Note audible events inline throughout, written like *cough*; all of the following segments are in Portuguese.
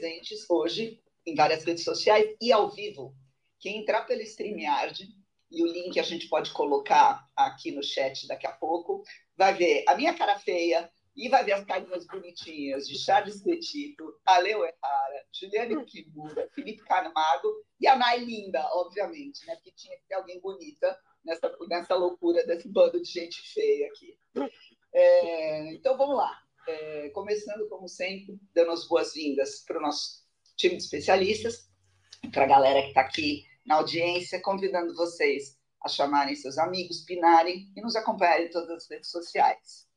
presentes hoje em várias redes sociais e ao vivo. Quem entrar pelo StreamYard, e o link a gente pode colocar aqui no chat daqui a pouco, vai ver a minha cara feia e vai ver as carinhas bonitinhas de Charles Petito, Aleu Errara, Juliane Kimura, Felipe Camargo e a Nay Linda, obviamente, né? Porque tinha que ter alguém bonita nessa, nessa loucura desse bando de gente feia aqui. É, então vamos lá. É, começando, como sempre, dando as boas-vindas para o nosso time de especialistas, para a galera que está aqui na audiência, convidando vocês a chamarem seus amigos, pinarem e nos acompanharem em todas as redes sociais.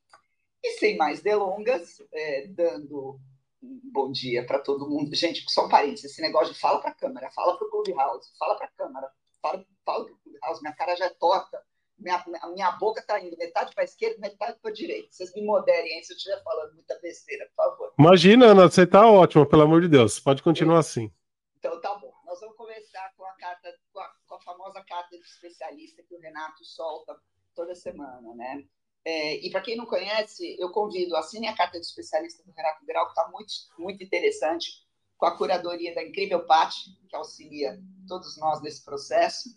E sem mais delongas, é, dando um bom dia para todo mundo. Gente, só um parênteses, esse negócio de fala para a câmera, fala para o Clubhouse, fala para a câmera, fala, para o Clubhouse, minha cara já é torta, minha, minha boca está indo metade para a esquerda, metade para a direita. Vocês me moderem aí se eu estiver falando muita besteira, por favor. Imagina, Ana, você está ótima, pelo amor de Deus. Pode continuar assim. Então tá bom. Nós vamos começar com a carta, com a, com a famosa carta de especialista que o Renato solta toda semana, né? É, e para quem não conhece, eu convido, assine a carta de especialista do Renato Grau, que está muito, muito interessante, com a curadoria da incrível Paty, que auxilia todos nós nesse processo.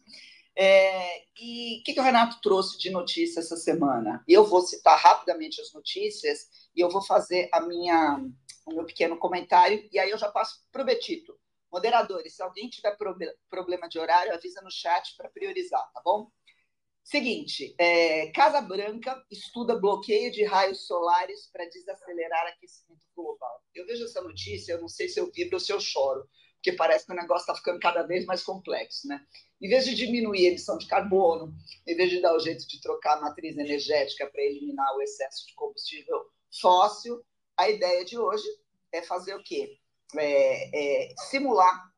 É, e o que, que, o Renato trouxe de notícia essa semana? Eu vou citar rapidamente as notícias e eu vou fazer a minha, o meu pequeno comentário, e aí eu já passo para o Betito. Moderadores, se alguém tiver problema de horário, avisa no chat para priorizar, tá bom? Seguinte, é, Casa Branca estuda bloqueio de raios solares para desacelerar aquecimento global. Eu vejo essa notícia, eu não sei se eu vibro ou se eu choro, porque parece que o negócio está ficando cada vez mais complexo, né? Em vez de diminuir a emissão de carbono, em vez de dar o jeito de trocar a matriz energética para eliminar o excesso de combustível fóssil, a ideia de hoje é fazer o quê? É, é simular,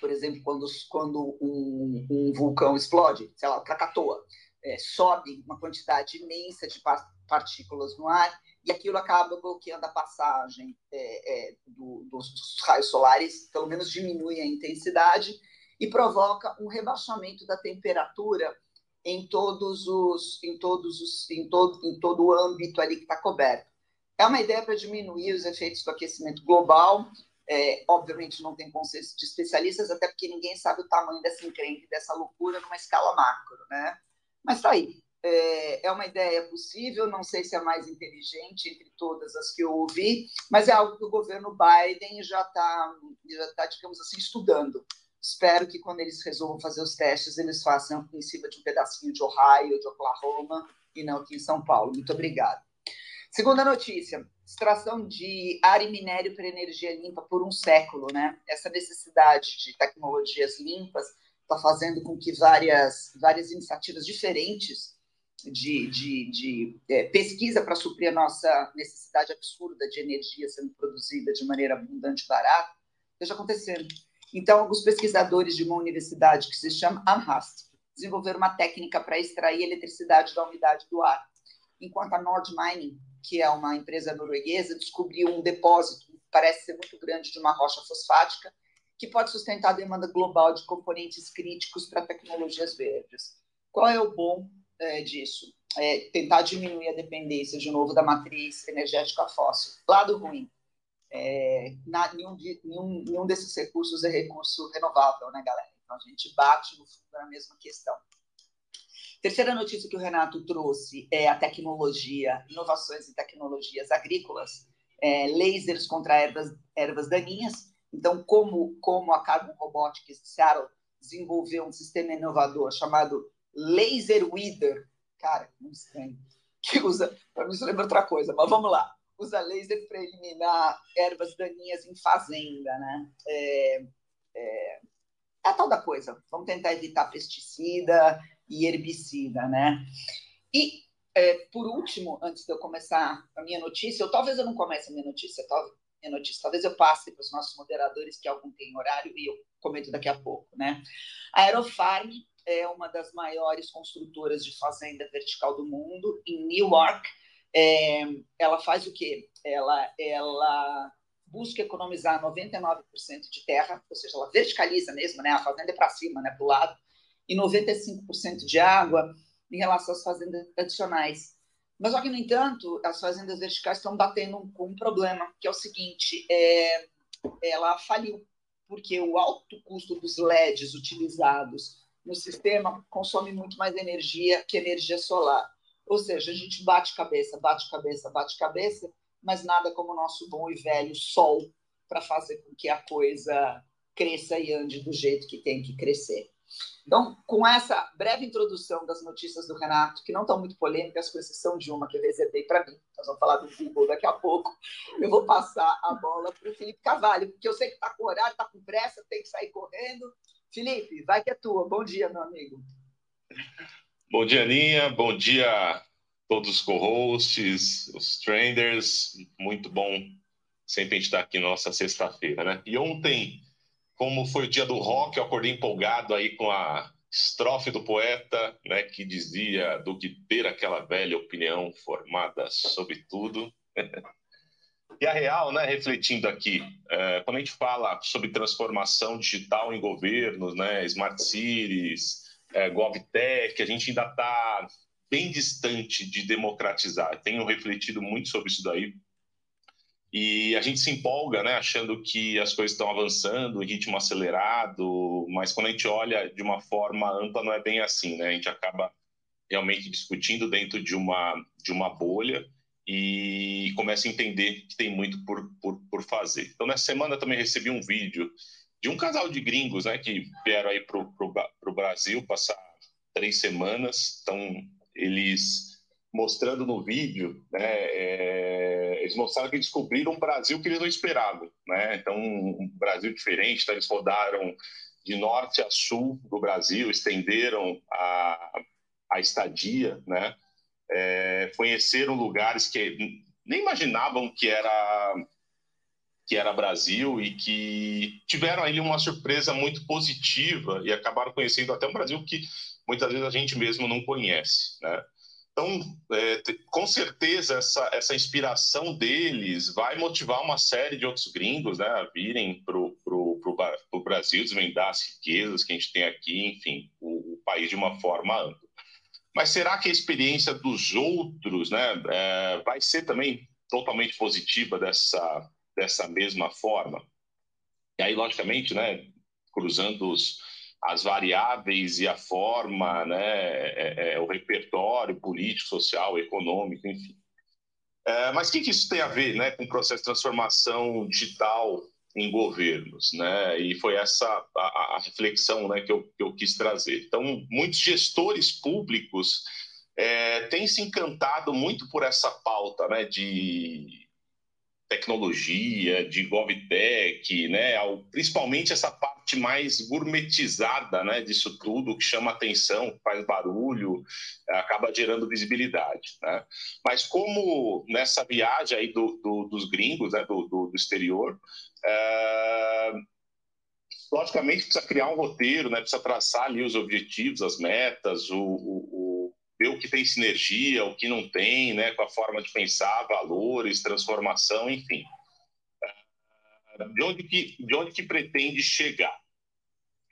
por exemplo, quando, quando um, um vulcão explode, sei lá, Krakatoa é, sobe uma quantidade imensa de partículas no ar e aquilo acaba bloqueando a passagem é, é, do, dos, dos raios solares, pelo menos diminui a intensidade e provoca um rebaixamento da temperatura em todos os em todos os em todo em todo o âmbito ali que está coberto é uma ideia para diminuir os efeitos do aquecimento global é, obviamente não tem consenso de especialistas até porque ninguém sabe o tamanho dessa encrenca dessa loucura numa escala macro né mas está aí. É, é uma ideia possível, não sei se é a mais inteligente entre todas as que eu ouvi, mas é algo que o governo Biden já está, já tá, digamos assim, estudando. Espero que quando eles resolvam fazer os testes, eles façam em cima de um pedacinho de Ohio, de Oklahoma, e não aqui em São Paulo. Muito obrigada. Segunda notícia: extração de ar e minério para energia limpa por um século, né? Essa necessidade de tecnologias limpas está fazendo com que várias, várias iniciativas diferentes de, de, de é, pesquisa para suprir a nossa necessidade absurda de energia sendo produzida de maneira abundante e barata, esteja acontecendo. Então, alguns pesquisadores de uma universidade que se chama Amhast desenvolveram uma técnica para extrair eletricidade da umidade do ar, enquanto a Nord Mining, que é uma empresa norueguesa, descobriu um depósito, parece ser muito grande, de uma rocha fosfática, que pode sustentar a demanda global de componentes críticos para tecnologias verdes. Qual é o bom é, disso? É tentar diminuir a dependência, de novo, da matriz energética fóssil. Lado ruim, é, na, nenhum, nenhum, nenhum desses recursos é recurso renovável, né, galera? Então, a gente bate no fundo na mesma questão. Terceira notícia que o Renato trouxe é a tecnologia, inovações em tecnologias agrícolas, é, lasers contra ervas, ervas daninhas, então, como, como a Carbon Robotics de Seattle desenvolveu um sistema inovador chamado Laser Weeder, cara, não estranho, que usa, para mim isso lembra outra coisa, mas vamos lá, usa laser para eliminar ervas daninhas em fazenda, né? É, é, é a tal da coisa, vamos tentar evitar pesticida e herbicida, né? E, é, por último, antes de eu começar a minha notícia, ou talvez eu não comece a minha notícia, talvez, minha notícia. Talvez eu passe para os nossos moderadores, que algum tem horário, e eu comento daqui a pouco. Né? A Aerofarm é uma das maiores construtoras de fazenda vertical do mundo, em Newark. É, ela faz o quê? Ela, ela busca economizar 99% de terra, ou seja, ela verticaliza mesmo, né? a fazenda é para cima, né? para o lado, e 95% de água em relação às fazendas tradicionais. Mas só que, no entanto, as fazendas verticais estão batendo com um problema, que é o seguinte: é, ela faliu, porque o alto custo dos LEDs utilizados no sistema consome muito mais energia que energia solar. Ou seja, a gente bate cabeça, bate cabeça, bate cabeça, mas nada como o nosso bom e velho sol para fazer com que a coisa cresça e ande do jeito que tem que crescer. Então, com essa breve introdução das notícias do Renato, que não estão muito polêmicas, com exceção de uma que eu reservei para mim, nós vamos falar do Google daqui a pouco, eu vou passar a bola para o Felipe Cavalho, porque eu sei que está com horário, está com pressa, tem que sair correndo. Felipe, vai que é tua. Bom dia, meu amigo. Bom dia, Aninha. Bom dia todos os co-hosts, os trenders. Muito bom sempre a gente estar aqui na nossa sexta-feira, né? E ontem como foi o dia do rock, eu acordei empolgado aí com a estrofe do poeta, né, que dizia do que ter aquela velha opinião formada sobre tudo. *laughs* e a real, né, refletindo aqui, é, quando a gente fala sobre transformação digital em governos, né, smart cities, é, GovTech, a gente ainda está bem distante de democratizar. Tenho refletido muito sobre isso daí, e a gente se empolga, né, achando que as coisas estão avançando ritmo acelerado, mas quando a gente olha de uma forma ampla, não é bem assim, né? A gente acaba realmente discutindo dentro de uma, de uma bolha e começa a entender que tem muito por, por, por fazer. Então, nessa semana também recebi um vídeo de um casal de gringos, né, que vieram aí para o Brasil passar três semanas. Então, eles mostrando no vídeo, né, é, eles mostraram que descobriram um Brasil que eles não esperavam, né? Então, um Brasil diferente. Então, eles rodaram de norte a sul do Brasil, estenderam a, a estadia, né? É, conheceram lugares que nem imaginavam que era que era Brasil e que tiveram ali uma surpresa muito positiva e acabaram conhecendo até um Brasil que muitas vezes a gente mesmo não conhece, né? Então, é, com certeza, essa, essa inspiração deles vai motivar uma série de outros gringos né, a virem para o Brasil, desvendar as riquezas que a gente tem aqui, enfim, o, o, país de uma forma ampla. Mas será que a experiência dos outros né, é, vai ser também totalmente positiva dessa, dessa mesma forma? E aí, logicamente, né, cruzando os as variáveis e a forma, né, é, é, o repertório político, social, econômico, enfim. É, mas o que, que, isso tem a ver né, com o processo de transformação digital em governos? Né? E foi essa a, a reflexão né, que, eu, que, eu, quis trazer. Então, muitos gestores públicos é, têm se encantado muito por essa pauta né, de tecnologia, de GovTech, né? principalmente essa parte mais gourmetizada né, disso tudo, que chama atenção, faz barulho, acaba gerando visibilidade. Né? Mas como nessa viagem aí do, do, dos gringos, né, do, do exterior, é... logicamente precisa criar um roteiro, né, precisa traçar ali os objetivos, as metas, o, o ver o que tem sinergia, o que não tem, né, com a forma de pensar, valores, transformação, enfim. De onde que, de onde que pretende chegar?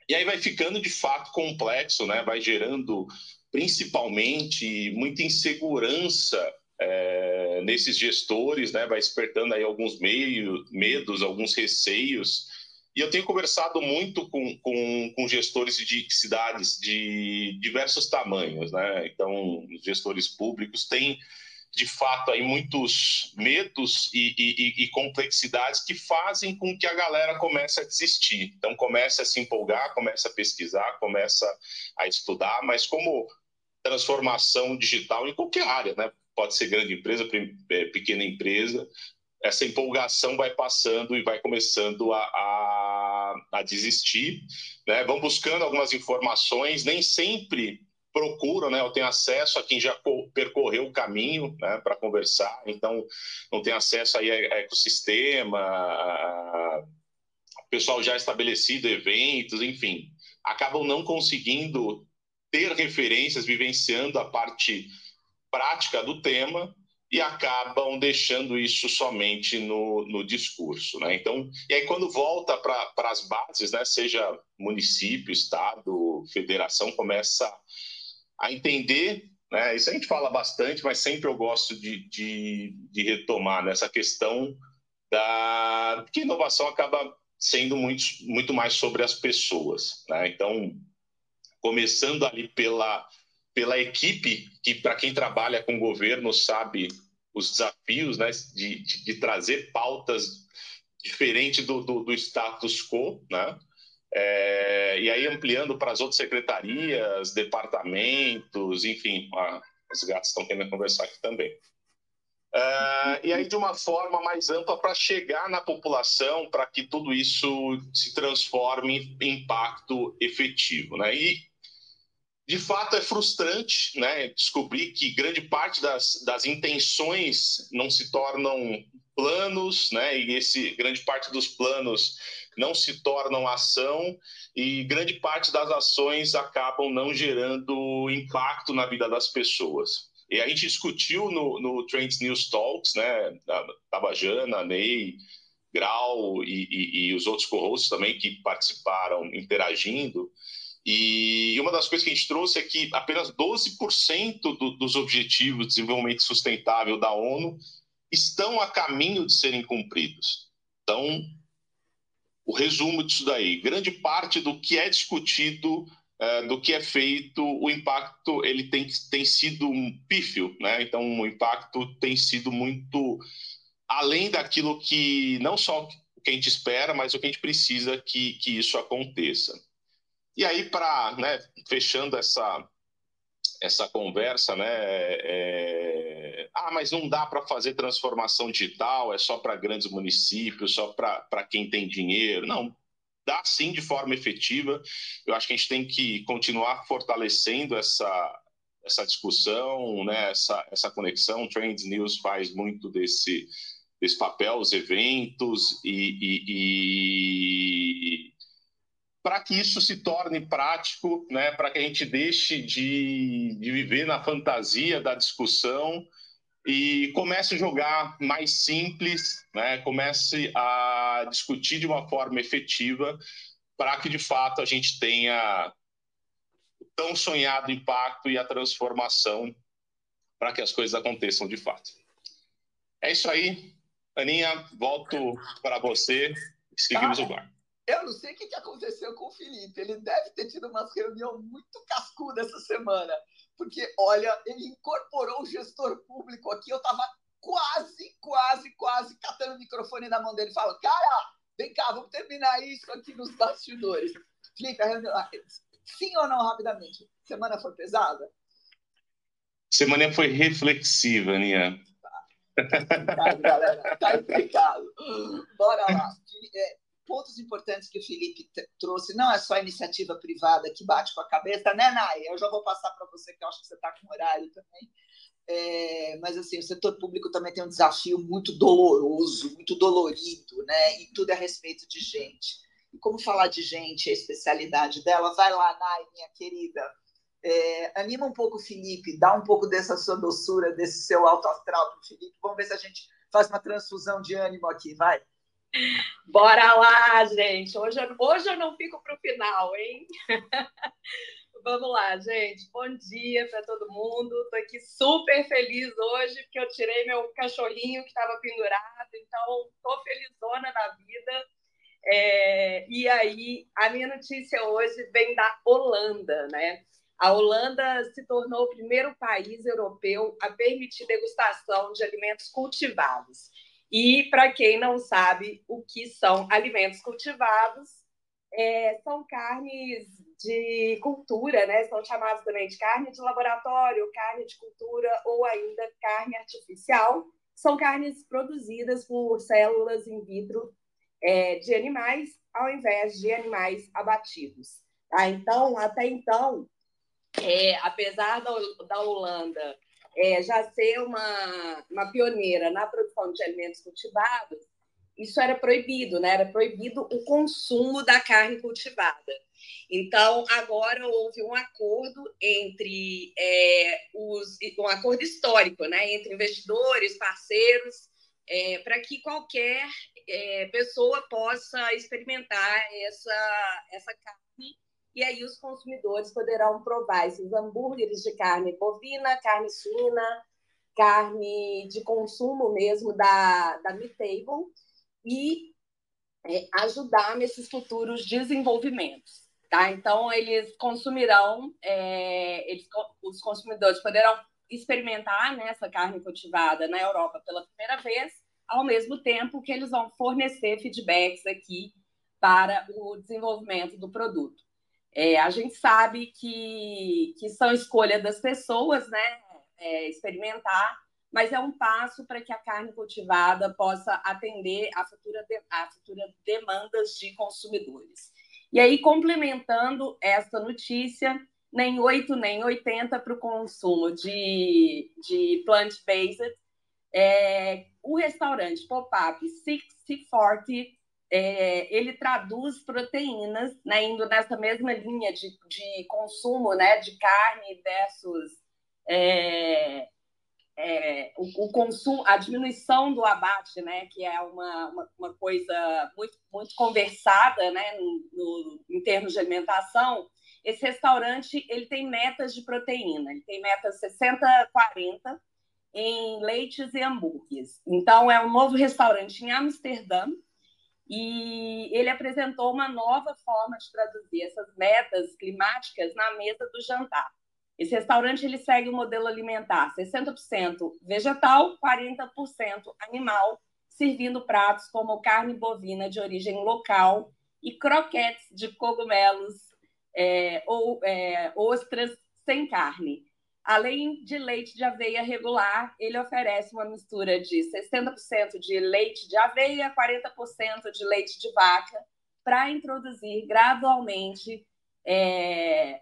E aí vai ficando de fato complexo, né? vai gerando principalmente muita insegurança é, nesses gestores, né? vai despertando aí alguns meio, medos, alguns receios e eu tenho conversado muito com, com, com, gestores de cidades de diversos tamanhos, né? Então, os gestores públicos têm, de fato, aí muitos medos e, e, e, complexidades que fazem com que a galera comece a desistir. Então, começa a se empolgar, começa a pesquisar, começa a estudar, mas como transformação digital em qualquer área, né? Pode ser grande empresa, é, pequena empresa, essa empolgação vai passando e vai começando a, a, a desistir, né? Vão buscando algumas informações, nem sempre procuram, né? Eu tenho acesso a quem já percorreu o caminho, né? Para conversar, então não tem acesso aí a, ecossistema, a, pessoal já estabelecido, eventos, enfim, acabam não conseguindo ter referências, vivenciando a parte prática do tema e acabam deixando isso somente no, no discurso. Né? Então, e aí quando volta para as bases, né, seja município, estado, federação, começa a entender Né? Isso a gente fala bastante, mas sempre eu gosto de, de, de retomar nessa questão da que inovação acaba sendo muito, muito mais sobre as pessoas. Né? Então, começando ali pela, pela equipe, que para quem trabalha com governo sabe os desafios né, de, de, de trazer pautas diferentes do, do, do status quo, né? É, e aí ampliando para as outras secretarias, departamentos, enfim, os gatos estão querendo conversar aqui também. Uh, e aí de uma forma mais ampla para chegar na população, para que tudo isso se transforme em impacto efetivo. Né? E, de fato, é frustrante né, descobrir que grande parte das, das intenções não se tornam planos, né, e esse grande parte dos planos não se tornam ação e grande parte das ações acabam não gerando impacto na vida das pessoas. E a gente discutiu no, no Trends News Talks, né, Tabajana, Ney, Grau e, e, e os outros co-hosts também que participaram interagindo. E uma das coisas que a gente trouxe é que apenas 12% do, dos Objetivos de Desenvolvimento Sustentável da ONU estão a caminho de serem cumpridos. Então, o resumo disso daí, grande parte do que é discutido é, do que é feito, o impacto ele tem, tem sido um pífio, né? Então, o impacto tem sido muito além daquilo que não só o que a gente espera, mas o que a gente precisa que, que isso aconteça. E aí, para né, fechando essa, essa conversa, né? É, ah, mas não dá para fazer transformação digital, é só para grandes municípios, só para quem tem dinheiro. Não, dá sim de forma efetiva. Eu acho que a gente tem que continuar fortalecendo essa, essa discussão, né, essa, essa conexão. Trends News faz muito desse, desse papel, os eventos, e, e, e para que isso se torne prático, né, para que a gente deixe de, de viver na fantasia da discussão e comece a jogar mais simples, né? comece a discutir de uma forma efetiva para que de fato a gente tenha o tão sonhado impacto e a transformação para que as coisas aconteçam de fato. É isso aí. Aninha, volto para você e seguimos o bar. Eu não sei o que aconteceu com o Felipe. Ele deve ter tido uma reunião muito cascuda essa semana porque, olha, ele incorporou o gestor público aqui. Eu estava quase, quase, quase catando o microfone na mão dele. Fala, cara, vem cá, vamos terminar isso aqui nos bastidores. Felipe, sim ou não, rapidamente? Semana foi pesada? Semana foi reflexiva, Aninha. Tá, tá explicado, galera. Tá explicado. Bora lá. *laughs* É, pontos importantes que o Felipe trouxe, não é só a iniciativa privada que bate com a cabeça, né, Nay? Eu já vou passar para você, que eu acho que você está com horário também. É, mas assim, o setor público também tem um desafio muito doloroso, muito dolorido, né? E tudo é a respeito de gente. E como falar de gente, a especialidade dela, vai lá, Nay, minha querida. É, anima um pouco o Felipe, dá um pouco dessa sua doçura, desse seu alto astral para o Felipe. Vamos ver se a gente faz uma transfusão de ânimo aqui, vai. Bora lá, gente. Hoje, hoje eu não fico para o final, hein? *laughs* Vamos lá, gente. Bom dia para todo mundo. Estou aqui super feliz hoje, porque eu tirei meu cachorrinho que estava pendurado, então estou felizona da vida. É, e aí, a minha notícia hoje vem da Holanda, né? A Holanda se tornou o primeiro país europeu a permitir degustação de alimentos cultivados. E, para quem não sabe o que são alimentos cultivados, é, são carnes de cultura, né? São chamados também de carne de laboratório, carne de cultura ou ainda carne artificial. São carnes produzidas por células in vitro é, de animais, ao invés de animais abatidos. Tá? Então, até então, é, apesar da, da Holanda é, já ser uma, uma pioneira na produção de alimentos cultivados, isso era proibido, né? Era proibido o consumo da carne cultivada. Então, agora houve um acordo entre é, os um acordo histórico, né? Entre investidores, parceiros, é, para que qualquer é, pessoa possa experimentar essa, essa carne e aí os consumidores poderão provar esses hambúrgueres de carne bovina, carne suína, carne de consumo mesmo da, da Meatable e é, ajudar nesses futuros desenvolvimentos. Tá? Então, eles consumirão, é, eles, os consumidores poderão experimentar né, essa carne cultivada na Europa pela primeira vez, ao mesmo tempo que eles vão fornecer feedbacks aqui para o desenvolvimento do produto. É, a gente sabe que, que são escolha das pessoas, né? É, experimentar, mas é um passo para que a carne cultivada possa atender a futura, de, a futura demandas de consumidores. E aí, complementando esta notícia, nem 8 nem 80 para o consumo de, de plant-based, é, o restaurante pop-up 640 é, ele traduz proteínas, né, indo nessa mesma linha de, de consumo né, de carne versus é, é, o, o, consumo, a diminuição do abate, né, que é uma, uma, uma coisa muito, muito conversada né, no, no, em termos de alimentação, esse restaurante ele tem metas de proteína, ele tem metas 60-40 em leites e hambúrgueres. Então, é um novo restaurante em Amsterdã, e ele apresentou uma nova forma de traduzir essas metas climáticas na mesa do jantar. Esse restaurante ele segue o modelo alimentar 60% vegetal, 40% animal, servindo pratos como carne bovina de origem local e croquetes de cogumelos é, ou é, ostras sem carne. Além de leite de aveia regular, ele oferece uma mistura de 60% de leite de aveia, 40% de leite de vaca, para introduzir gradualmente é,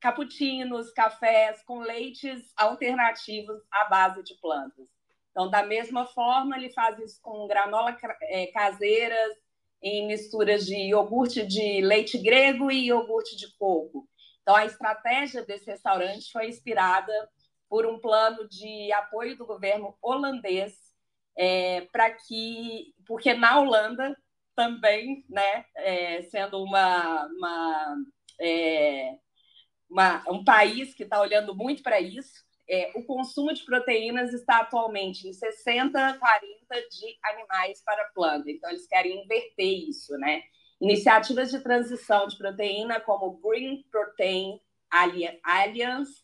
cappuccinos, cafés com leites alternativos à base de plantas. Então, da mesma forma, ele faz isso com granola é, caseiras, em misturas de iogurte de leite grego e iogurte de coco. Então, a estratégia desse restaurante foi inspirada por um plano de apoio do governo holandês é, para que, porque na Holanda também, né, é, sendo uma, uma, é, uma, um país que está olhando muito para isso, é, o consumo de proteínas está atualmente em 60, 40 de animais para planta. Então, eles querem inverter isso, né? Iniciativas de transição de proteína, como Green Protein Alliance,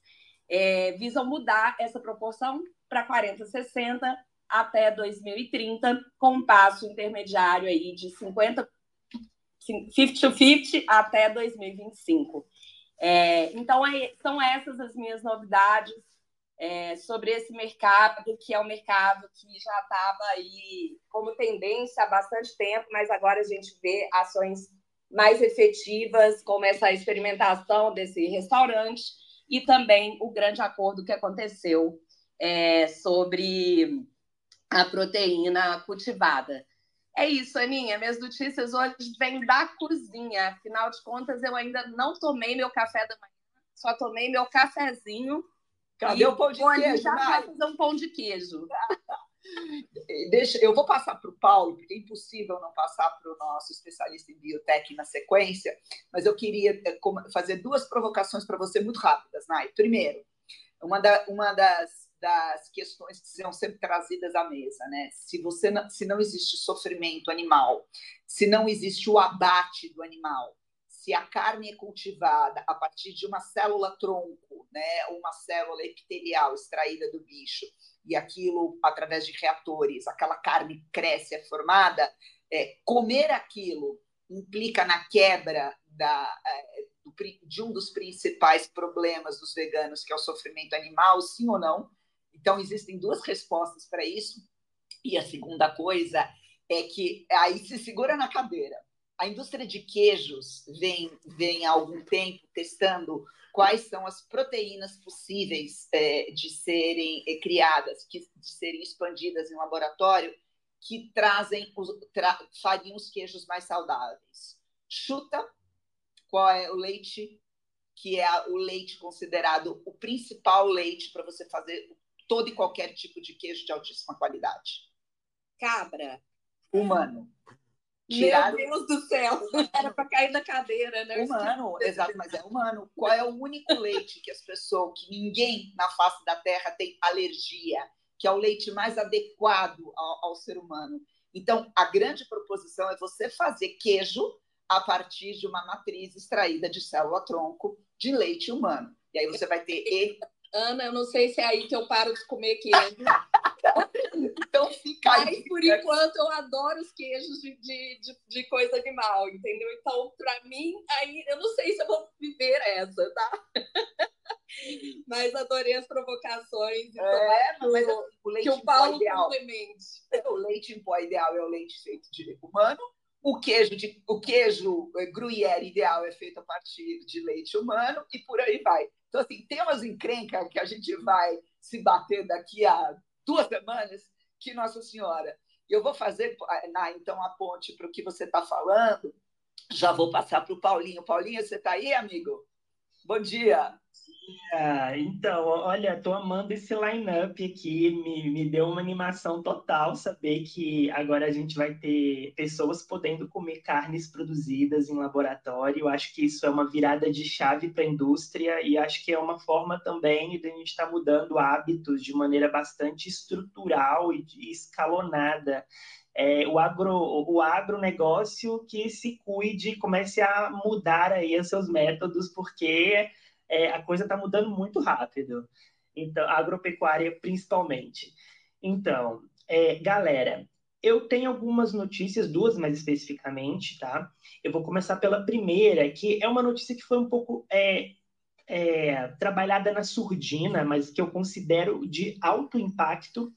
é, visam mudar essa proporção para 40-60 até 2030, com um passo intermediário aí de 50 50-50 até 2025. É, então, é, são essas as minhas novidades é, sobre esse mercado, que é um mercado que já estava aí como tendência há bastante tempo, mas agora a gente vê ações mais efetivas, como essa experimentação desse restaurante e também o grande acordo que aconteceu é, sobre a proteína cultivada. É isso, Aninha. Minhas notícias hoje vêm da cozinha. Afinal de contas, eu ainda não tomei meu café da manhã, só tomei meu cafezinho Cadê e o pão de queijo? Já vai fazer um pão de queijo. *laughs* Deixa, eu vou passar para o Paulo, porque é impossível não passar para o nosso especialista em biotech na sequência, mas eu queria eh, fazer duas provocações para você muito rápidas, Nai. Primeiro, uma, da, uma das, das questões que são sempre trazidas à mesa, né? Se você não, se não existe sofrimento animal, se não existe o abate do animal, se a carne é cultivada a partir de uma célula tronco, né, uma célula epitelial extraída do bicho, e aquilo, através de reatores, aquela carne cresce, é formada, é, comer aquilo implica na quebra da, é, de um dos principais problemas dos veganos, que é o sofrimento animal, sim ou não? Então, existem duas respostas para isso. E a segunda coisa é que aí se segura na cadeira a indústria de queijos vem, vem há algum tempo testando quais são as proteínas possíveis é, de serem é, criadas, que, de serem expandidas em laboratório, que trazem os, tra, fariam os queijos mais saudáveis. Chuta qual é o leite que é o leite considerado o principal leite para você fazer todo e qualquer tipo de queijo de altíssima qualidade. Cabra. Humano. Tiraram... Meu Deus do *laughs* céu, era para cair da cadeira, né? Humano, *laughs* exato, mas é humano. Qual é o único leite que as pessoas, que ninguém na face da Terra tem alergia, que é o leite mais adequado ao, ao ser humano? Então, a grande proposição é você fazer queijo a partir de uma matriz extraída de célula-tronco de leite humano. E aí você vai ter. Ana, eu não sei se é aí que eu paro de comer queijo. *laughs* então fica aí. Mas por enquanto eu adoro os queijos de, de, de, de coisa animal, entendeu? Então, para mim, aí eu não sei se eu vou viver essa, tá? mas adorei as provocações. Então, é, mas o, assim, o leite que o Paulo complemente. O leite em pó ideal é o leite feito de humano. O queijo, de, o queijo eh, gruyère ideal é feito a partir de leite humano e por aí vai. Então, assim, tem umas encrencas que a gente vai se bater daqui a duas semanas que Nossa Senhora. Eu vou fazer, na, então, a ponte para o que você está falando. Já vou passar para o Paulinho. Paulinho, você está aí, amigo? Bom dia. Ah, então, olha, tô amando esse line-up aqui, me, me deu uma animação total saber que agora a gente vai ter pessoas podendo comer carnes produzidas em laboratório. Eu acho que isso é uma virada de chave para a indústria e acho que é uma forma também de a gente estar tá mudando hábitos de maneira bastante estrutural e escalonada. É, o, agro, o agronegócio que se cuide, comece a mudar aí os seus métodos, porque é, a coisa está mudando muito rápido. Então, agropecuária principalmente. Então, é, galera, eu tenho algumas notícias, duas mais especificamente, tá? Eu vou começar pela primeira, que é uma notícia que foi um pouco é, é, trabalhada na surdina, mas que eu considero de alto impacto,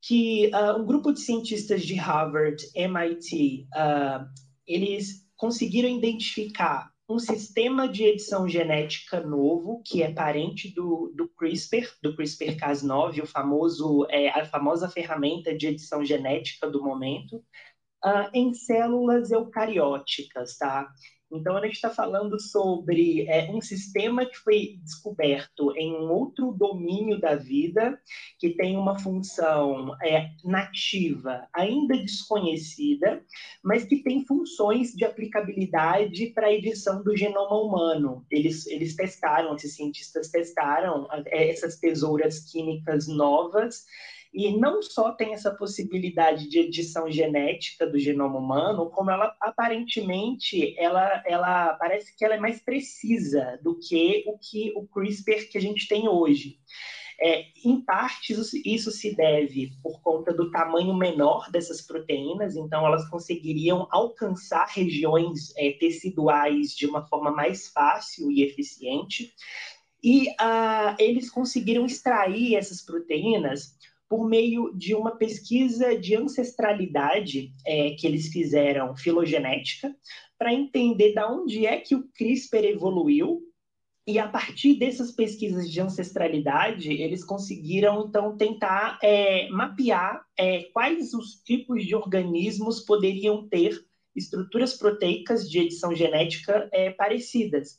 que uh, um grupo de cientistas de Harvard, MIT, uh, ah, eles conseguiram identificar um sistema de edição genética novo, que é parente do, do CRISPR, do CRISPR-Cas9, o famoso, é, a famosa ferramenta de edição genética do momento, uh, em células eucarióticas, tá? Então, a gente está falando sobre é, um sistema que foi descoberto em um outro domínio da vida, que tem uma função é, nativa, ainda desconhecida, mas que tem funções de aplicabilidade para a edição do genoma humano. Eles, eles testaram, esses cientistas testaram é, essas tesouras químicas novas e não só tem essa possibilidade de edição genética do genoma humano, como ela aparentemente ela, ela parece que ela é mais precisa do que o que o CRISPR que a gente tem hoje. É, em parte, isso, se deve por conta do tamanho menor dessas proteínas, então elas conseguiriam alcançar regiões é, teciduais de uma forma mais fácil e eficiente. E uh, eles conseguiram extrair essas proteínas por meio de uma pesquisa de ancestralidade é, que eles fizeram filogenética, para entender da onde é que o CRISPR evoluiu. E a partir dessas pesquisas de ancestralidade, eles conseguiram, então, tentar é, mapear é, quais os tipos de organismos poderiam ter estruturas proteicas de edição genética é, parecidas.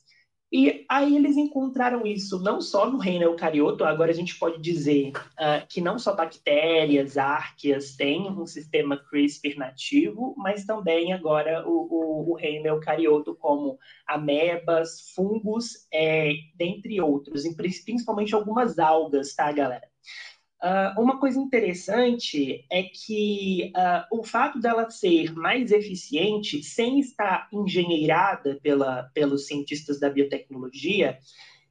E aí eles encontraram isso não só no reino eucarioto, agora a gente pode dizer uh, que não só bactérias, árqueas têm um sistema CRISPR nativo, mas também agora o, o, o reino eucarioto, como amebas, fungos, é, dentre outros, principalmente algumas algas, tá, galera? Uh, uma coisa interessante é que uh, o fato dela ser mais eficiente, sem estar engenheirada pela, pelos cientistas da biotecnologia,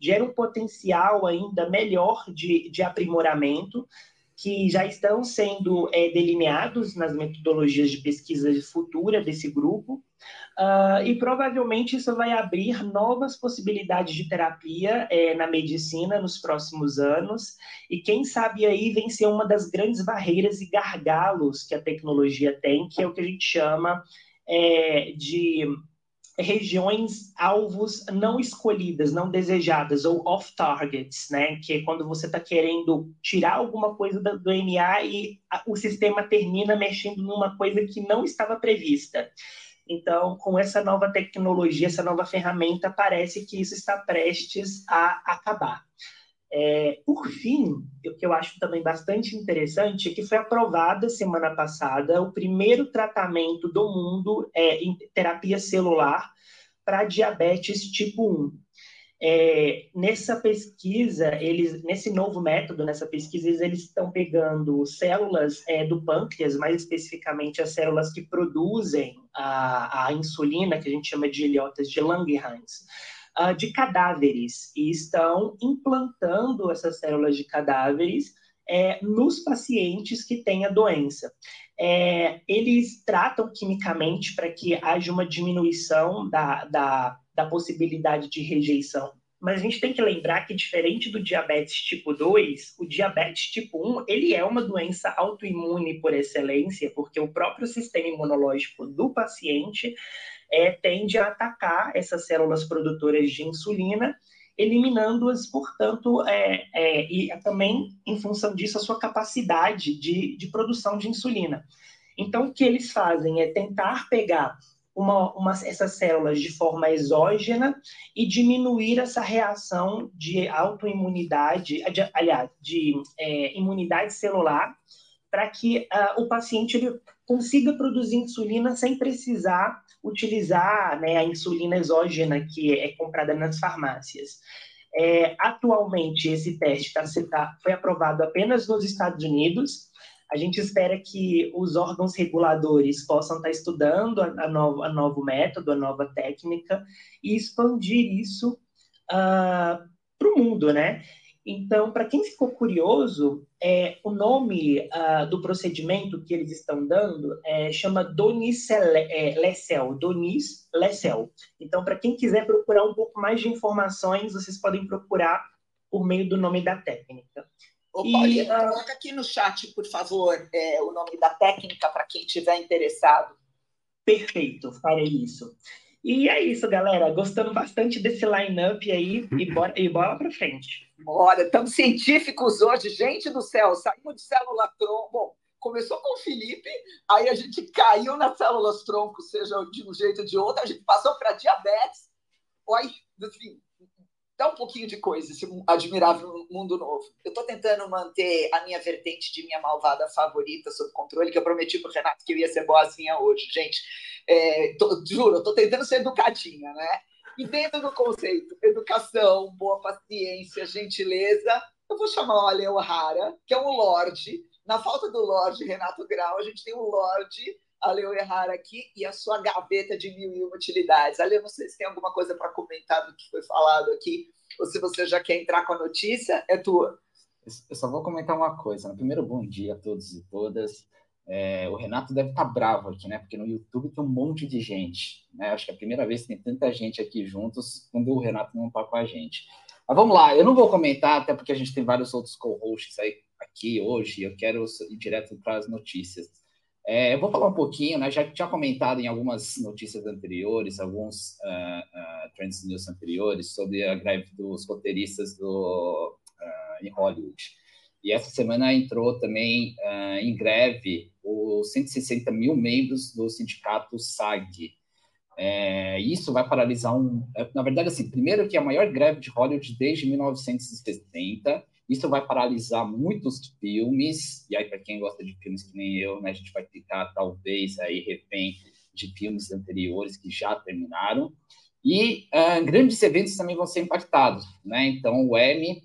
gera um potencial ainda melhor de, de aprimoramento, que já estão sendo é, delineados nas metodologias de pesquisa futura desse grupo, Uh, e provavelmente isso vai abrir novas possibilidades de terapia é, na medicina nos próximos anos, e quem sabe aí vencer uma das grandes barreiras e gargalos que a tecnologia tem, que é o que a gente chama é, de regiões alvos não escolhidas, não desejadas, ou off-targets, né? Que é quando você está querendo tirar alguma coisa do DNA e o sistema termina mexendo numa coisa que não estava prevista. Então, com essa nova tecnologia, essa nova ferramenta, parece que isso está prestes a acabar. É, por fim, o que eu acho também bastante interessante é que foi aprovada semana passada o primeiro tratamento do mundo é, em terapia celular para diabetes tipo 1. É, nessa pesquisa, eles, nesse novo método, nessa pesquisa, eles estão pegando células é, do pâncreas, mais especificamente as células que produzem a, a insulina, que a gente chama de ilhotas de Langerhans, uh, de cadáveres, e estão implantando essas células de cadáveres é, nos pacientes que têm a doença. É, eles tratam quimicamente para que haja uma diminuição da, da da possibilidade de rejeição. Mas a gente tem que lembrar que, diferente do diabetes tipo 2, o diabetes tipo 1 ele é uma doença autoimune por excelência, porque o próprio sistema imunológico do paciente é, tende a atacar essas células produtoras de insulina, eliminando-as, portanto, é, é, e também, em função disso, a sua capacidade de, de produção de insulina. Então, o que eles fazem é tentar pegar uma, uma, essas células de forma exógena e diminuir essa reação de autoimunidade, de, aliás, de é, imunidade celular, para que uh, o paciente ele consiga produzir insulina sem precisar utilizar né, a insulina exógena que é comprada nas farmácias. É, atualmente, esse teste tá, tá, foi aprovado apenas nos Estados Unidos, a gente espera que os órgãos reguladores possam estar estudando a, a, novo, a novo método, a nova técnica e expandir isso uh, ah, para o mundo, né? Então, para quem ficou curioso, é, o nome uh, do procedimento que eles estão dando é, chama Donis é, Lessel, Donis Lessel. Então, para quem quiser procurar um pouco mais de informações, vocês podem procurar por meio do nome da técnica. Ô, Paulinho, e, uh... coloca aqui no chat, por favor, é, o nome da técnica para quem estiver interessado. Perfeito, farei isso. E é isso, galera. Gostando bastante desse line-up aí e *laughs* bora, e bora para frente. Bora, estamos científicos hoje. Gente do céu, saímos de célula tronco. Bom, começou com o Felipe, aí a gente caiu nas células tronco, seja de um jeito ou de outro, a gente passou para diabetes. Olha, assim, dá um pouquinho de coisa, esse admirável mundo novo. Eu estou tentando manter a minha vertente de minha malvada favorita sob controle, que eu prometi para o Renato que eu ia ser boazinha hoje. Gente, é, tô, juro, eu estou tentando ser educadinha, né? E dentro do conceito educação, boa paciência, gentileza, eu vou chamar o Ale O'Hara, que é um lorde. Na falta do lorde Renato Grau, a gente tem um lorde a Leo Errar aqui e a sua gaveta de mil e uma utilidades. Ale, não sei se tem alguma coisa para comentar do que foi falado aqui, ou se você já quer entrar com a notícia, é tua. Eu só vou comentar uma coisa. Primeiro, bom dia a todos e todas. É, o Renato deve estar tá bravo aqui, né? Porque no YouTube tem um monte de gente. Né? Acho que é a primeira vez que tem tanta gente aqui juntos quando o Renato não está com a gente. Mas vamos lá, eu não vou comentar, até porque a gente tem vários outros co-hosts aí aqui hoje. Eu quero ir direto para as notícias. É, eu vou falar um pouquinho, né? Já tinha comentado em algumas notícias anteriores, alguns uh, uh, Trends News anteriores, sobre a greve dos roteiristas do, uh, em Hollywood. E essa semana entrou também em greve os 160 mil membros do sindicato SAG. É, isso vai paralisar um. Na verdade, assim, primeiro que é a maior greve de Hollywood desde 1960 isso vai paralisar muitos filmes, e aí, para quem gosta de filmes que nem eu, né, a gente vai ficar, talvez, aí refém de filmes anteriores que já terminaram. E uh, grandes eventos também vão ser impactados, né? Então, o Emmy,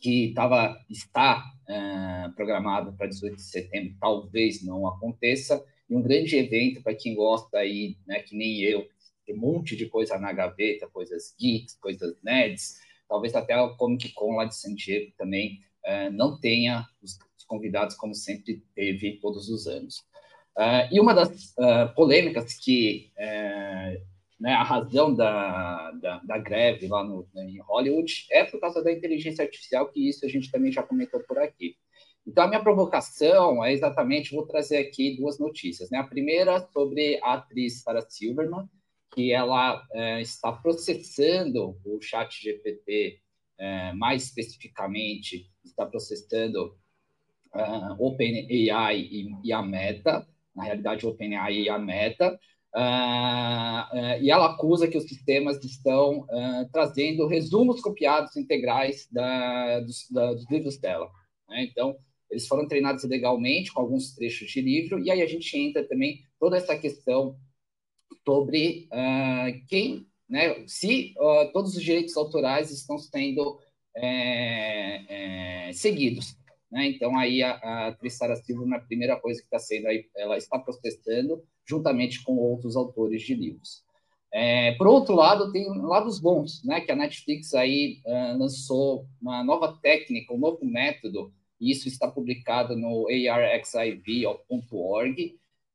que tava, está uh, programado para 18 de setembro, talvez não aconteça. E um grande evento para quem gosta aí, né, que nem eu, tem um monte de coisa na gaveta, coisas geeks, coisas nerds, talvez até a Comic Con lá de San Diego também uh, não tenha os, os, convidados como sempre teve todos os anos. Uh, e uma das uh, polêmicas que né, a razão da, da, da greve lá no, né, em Hollywood é por causa da inteligência artificial, que isso a gente também já comentou por aqui. Então, a minha provocação é exatamente, vou trazer aqui duas notícias. Né? A primeira sobre a atriz Sarah Silverman, que ela é, está processando o chat GPT, é, mais especificamente, está processando uh, OpenAI e, e, a Meta, na realidade, OpenAI e a Meta, Uh, uh, e ela acusa que os sistemas estão trazendo resumos copiados integrais da, dos, da, dos, livros dela. Né? Então, eles foram treinados ilegalmente com alguns trechos de livro, e aí a gente entra também toda essa questão sobre quem, né, se todos os direitos autorais estão sendo é, é, seguidos. Né? Então, aí a, a atriz Sara Silva, na primeira coisa que está sendo, aí, ela está protestando juntamente com outros autores de livros. É, por outro lado, tem lados bons, né? Que a Netflix aí uh, lançou uma nova técnica, um novo método, e isso está publicado no arxiv.org,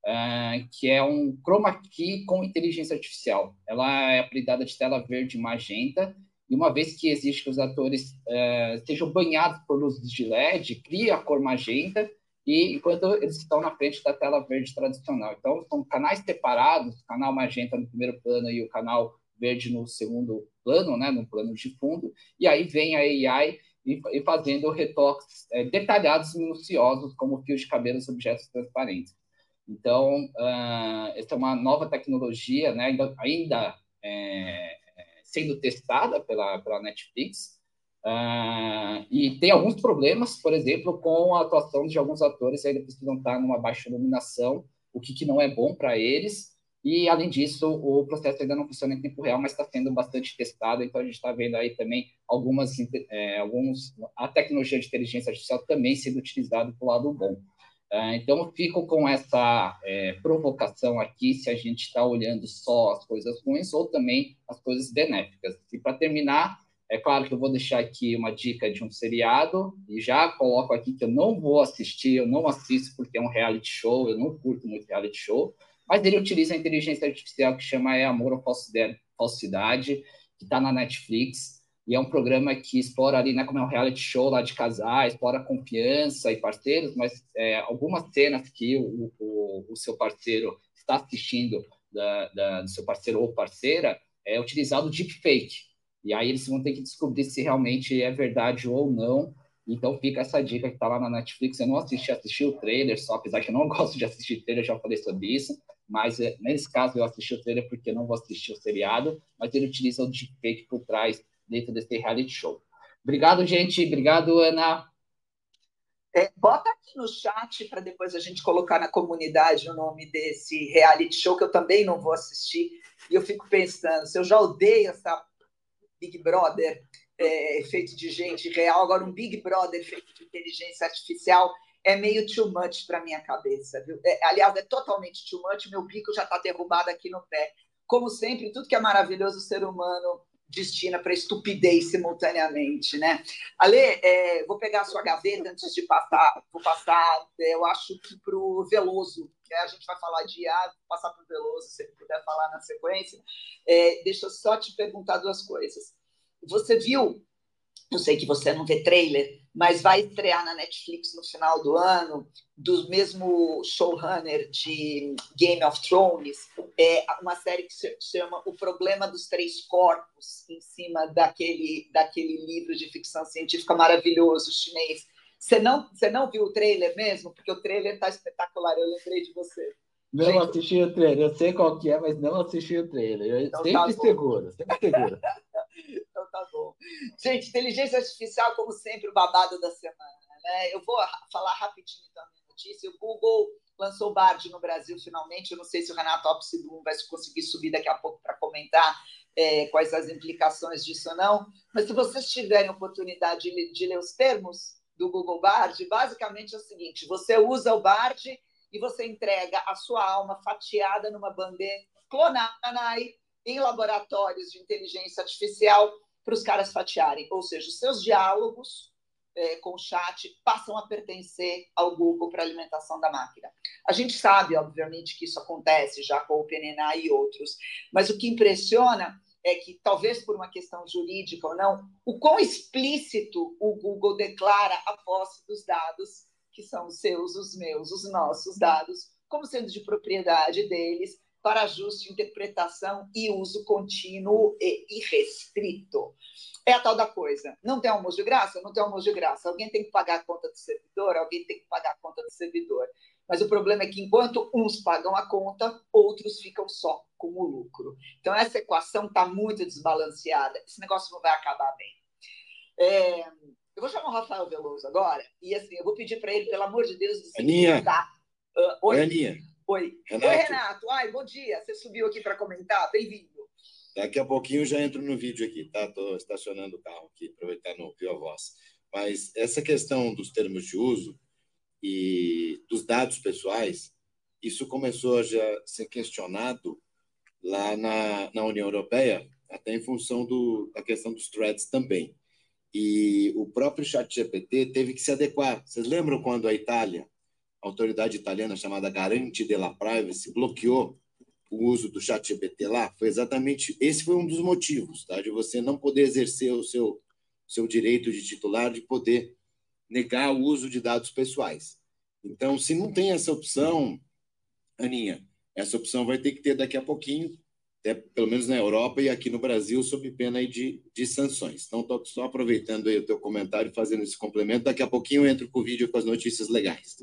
uh, que é um chroma key com inteligência artificial. Ela é apelidada de tela verde magenta, e uma vez que existe que os atores uh, sejam banhados por luzes de LED, cria a cor magenta, e enquanto eles estão na frente da tela verde tradicional. Então, são canais separados, canal magenta no primeiro plano e o canal verde no segundo plano, né, no plano de fundo, e aí vem a AI e, fazendo retoques é, detalhados e minuciosos, como fios de cabelo e objetos transparentes. Então, uh, essa é uma nova tecnologia, né, ainda, ainda é, sendo testada pela, pela Netflix, Uh, e tem alguns problemas, por exemplo, com a atuação de alguns atores, ainda precisam estar numa baixa iluminação, o que, que não é bom para eles. E, além disso, o processo ainda não funciona em tempo real, mas está sendo bastante testado. Então, a gente está vendo aí também algumas, é, alguns, a tecnologia de inteligência artificial também sendo utilizada para o lado bom. Uh, então, fico com essa é, provocação aqui, se a gente está olhando só as coisas ruins ou também as coisas benéficas. E, para terminar, é claro que eu vou deixar aqui uma dica de um seriado e já coloco aqui que eu não vou assistir, eu não assisto porque é um reality show, eu não curto muito reality show, mas ele utiliza a inteligência artificial que chama É Amor ou Falsidade, que está na Netflix, e é um programa que explora ali, né, como é um reality show lá de casais, explora confiança e parceiros, mas é, algumas cenas que o, o, o, seu parceiro está assistindo da, da, do seu parceiro ou parceira é utilizado deepfake, e aí eles vão ter que descobrir se realmente é verdade ou não. Então fica essa dica que está lá na Netflix. Eu não assisti, assisti o trailer, só apesar que eu não *laughs* gosto de assistir trailer, já falei sobre isso. Mas é, nesse caso eu assisti o trailer porque eu não vou assistir o seriado, mas ele utiliza o deepfake por trás dentro desse reality show. Obrigado, gente. Obrigado, Ana. É, bota aqui no chat para depois a gente colocar na comunidade o nome desse reality show que eu também não vou assistir. E eu fico pensando, se eu já odeio essa Big Brother é, feito de gente real, agora um Big Brother feito de inteligência artificial é meio too much para minha cabeça. Viu? É, aliás, é totalmente too much, meu bico já está derrubado aqui no pé. Como sempre, tudo que é maravilhoso o ser humano destina para estupidez simultaneamente, né? Ale, é, vou pegar a sua gaveta antes de passar, vou passar, é, eu acho que para o Veloso, que a gente vai falar de IA, vou passar para o Veloso, se ele puder falar na sequência. É, deixa eu só te perguntar duas coisas. Você viu, eu sei que você não vê trailer, mas vai estrear na Netflix no final do ano, do mesmo showrunner de Game of Thrones, é uma série que se chama O Problema dos Três Corpos, em cima daquele, daquele livro de ficção científica maravilhoso chinês. Você não, você não viu o trailer mesmo? Porque o trailer está espetacular, eu lembrei de você. Não Gente, assisti o trailer, eu sei qual que é, mas não assisti o trailer. Eu então, sempre tá seguro, sempre seguro. *laughs* então tá bom. Gente, inteligência artificial, como sempre, o babado da semana. Né? Eu vou falar rapidinho também a notícia. O Google lançou o Bard no Brasil finalmente. Eu não sei se o Renato Opsibum vai conseguir subir daqui a pouco para comentar é, quais as implicações disso ou não. Mas se vocês tiverem oportunidade de, de ler os termos do Google Bard, basicamente é o seguinte: você usa o Bard e você entrega a sua alma fatiada numa bandeira clonada em laboratórios de inteligência artificial para os caras fatiarem. Ou seja, os seus diálogos é, com o chat passam a pertencer ao Google para alimentação da máquina. A gente sabe, obviamente, que isso acontece já com o OpenAI e outros, mas o que impressiona é que, talvez por uma questão jurídica ou não, o quão explícito o Google declara a posse dos dados, que são os seus, os meus, os nossos dados, como sendo de propriedade deles, para ajuste, interpretação e uso contínuo e irrestrito. É a tal da coisa. Não tem almoço de graça? Não tem almoço de graça. Alguém tem que pagar a conta do servidor, alguém tem que pagar a conta do servidor. Mas o problema é que enquanto uns pagam a conta, outros ficam só com o lucro. Então, essa equação está muito desbalanceada. Esse negócio não vai acabar bem. É, chamar o Rafael Veloso agora, e assim, eu vou pedir para ele, pelo amor de Deus, se Aninha. Uh, oi. Aninha. Oi. Renato. Oi, Renato. Ai, bom dia. Você subiu aqui para comentar. Bem-vindo. Daqui a pouquinho eu já entro no vídeo aqui, tá? Estou estacionando o carro aqui, aproveitar no Viva Voz. Mas essa questão dos termos de uso e dos dados pessoais, isso começou a já ser questionado lá na, na União Europeia, até em função do, da questão dos threads também. E o próprio ChatGPT teve que se adequar. Vocês lembram quando a Itália, a autoridade italiana chamada Garante della Privacy, bloqueou o uso do ChatGPT lá? Foi exatamente esse foi um dos motivos, tá? De você não poder exercer o seu seu direito de titular de poder negar o uso de dados pessoais. Então, se não tem essa opção, Aninha, essa opção vai ter que ter daqui a pouquinho, até, pelo menos na Europa e aqui no Brasil, sob pena de, de sanções. Então, estou só aproveitando aí o teu comentário, fazendo esse complemento. Daqui a pouquinho eu entro com o vídeo com as notícias legais.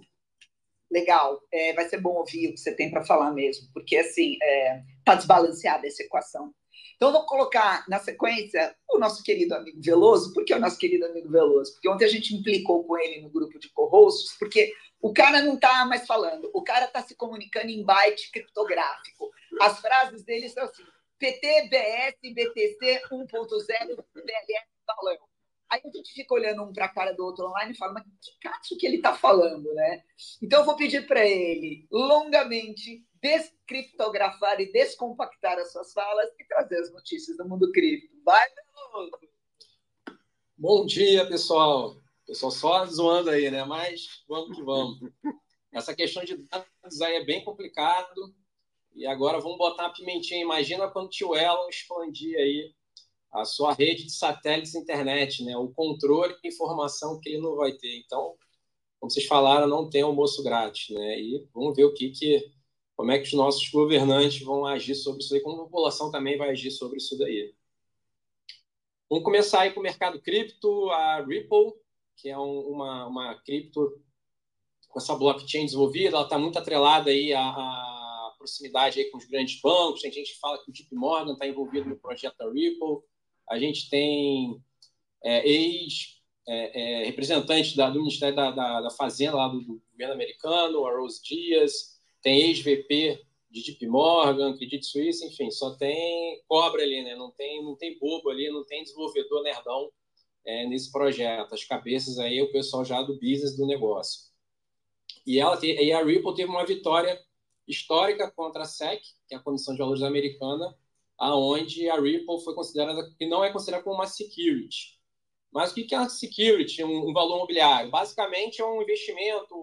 Legal, é, vai ser bom ouvir o que você tem para falar mesmo, porque assim está é, tá desbalanceada essa equação. Então, vou colocar na sequência o nosso querido amigo Veloso. Por que o nosso querido amigo Veloso? Porque ontem a gente implicou com ele no grupo de co-hosts, porque o cara não está mais falando, o cara está se comunicando em byte criptográfico. As frases dele são assim: PT, BS, BTC 1.0, DLS, balão. Aí a gente fica olhando um para a cara do outro online e fala, mas que caso que ele está falando, né? Então eu vou pedir para ele, longamente, descriptografar e descompactar as suas falas e trazer as notícias do mundo cripto. Vai, Veloso! Bom dia, pessoal. Pessoal só zoando aí, né? Mas vamos que vamos. Essa questão de dados aí é bem complicado. E agora vamos botar uma pimentinha. Imagina quando o tio Elon expandir aí a sua rede de satélites internet, né? O controle de informação que ele não vai ter. Então, como vocês falaram, não tem almoço grátis, né? E vamos ver o que que como é que os nossos governantes vão agir sobre isso aí, como a população também vai agir sobre isso daí. Vamos começar aí com o mercado cripto, a Ripple, que é um, uma, uma cripto com essa blockchain desenvolvida, ela está muito atrelada aí à, à, proximidade aí com os grandes bancos, tem gente que fala que o Deep Morgan está envolvido no projeto da Ripple, a gente tem é, ex-representante é, é, do Ministério da, da, da Fazenda lá do, do governo americano, a Rose Dias, tem ex-VP de Deep Morgan, Credit Suisse, enfim, só tem cobra ali, né? Não tem, não tem bobo ali, não tem desenvolvedor nerdão é, nesse projeto. As cabeças aí, o pessoal já do business do negócio. E, ela e a Ripple teve uma vitória histórica contra a SEC, que é a Comissão de Valores Americana, aonde a Ripple foi considerada, que não é considerada como uma security. Mas o que é uma security, um, um valor imobiliário? Basicamente é um investimento,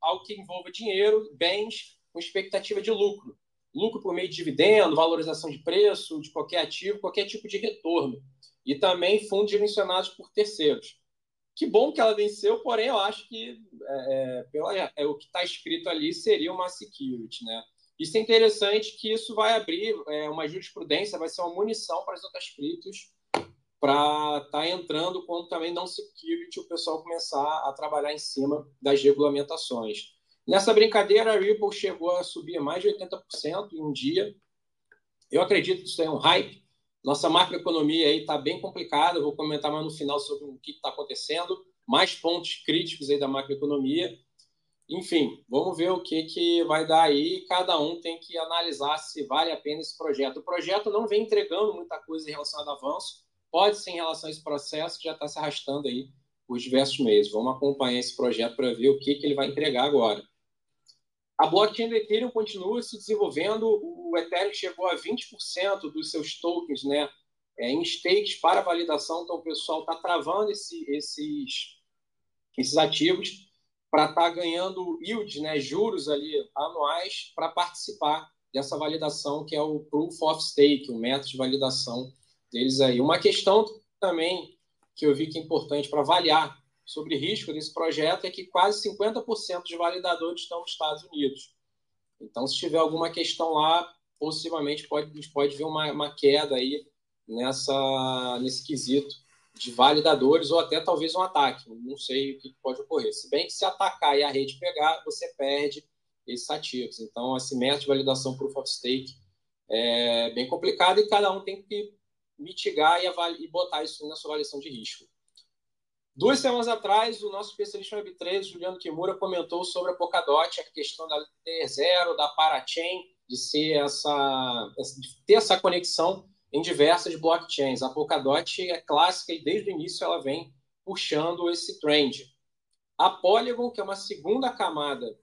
algo que envolva dinheiro, bens com expectativa de lucro. Lucro por meio de dividendo, valorização de preço, de qualquer ativo, qualquer tipo de retorno. E também fundos gerenciados por terceiros. Que bom que ela venceu, porém eu acho que é, é pela, é, o que está escrito ali seria uma security. Né? Isso é interessante que isso vai abrir é, uma jurisprudência, vai ser uma munição para as outras criptos para estar tá entrando quando também não security o pessoal começar a trabalhar em cima das regulamentações. Nessa brincadeira, a Ripple chegou a subir mais de 80% em um dia. Eu acredito que isso é um hype. Nossa macroeconomia aí está bem complicada. vou comentar mais no final sobre o que está acontecendo. Mais pontos críticos aí da macroeconomia. Enfim, vamos ver o que, que vai dar aí. Cada um tem que analisar se vale a pena esse projeto. O projeto não vem entregando muita coisa em relação ao avanço. Pode ser em relação a esse processo que já está se arrastando aí por diversos meses. Vamos acompanhar esse projeto para ver o que, que ele vai entregar agora. A blockchain do Ethereum continua se desenvolvendo. O Ethereum chegou a 20% dos seus tokens né, é, em stakes para validação. Então, o pessoal está travando esse, esses, esses ativos para estar tá ganhando yield, né, juros ali anuais para participar dessa validação que é o Proof of Stake, o método de validação deles aí. Uma questão também que eu vi que é importante para avaliar sobre risco desse projeto é que quase 50% dos validadores estão nos Estados Unidos. Então, se tiver alguma questão lá, possivelmente pode, a gente pode ver uma, uma queda aí nessa, nesse quesito de validadores ou até talvez um ataque. Não sei o que pode ocorrer. Se bem que se atacar e a rede pegar, você perde esses ativos. Então, esse método de validação Proof of Stake é bem complicado e cada um tem que mitigar e, e botar isso na sua avaliação de risco. Duas semanas atrás, o nosso especialista em Web3, Juliano Kimura, comentou sobre a Polkadot, a questão da Layer Zero, da Parachain, de, ser essa, de ter essa conexão em diversas blockchains. A Polkadot é clássica e desde o início ela vem puxando esse trend. A Polygon, que é uma segunda camada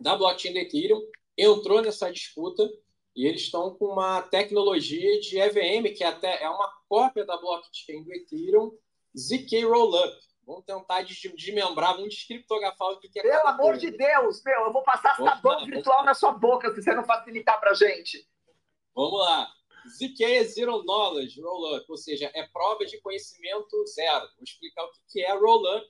da blockchain do Ethereum, entrou nessa disputa e eles estão com uma tecnologia de EVM, que até é uma cópia da blockchain do Ethereum, ZK Rollup. Vamos tentar desmembrar, vamos descriptografar o que é. Pelo amor de Deus, meu, eu vou passar sabão virtual na sua boca se você não facilitar para gente. Vamos lá. ZK é Zero Knowledge Rollup, ou seja, é prova de conhecimento zero. Vou explicar o que é Rollup.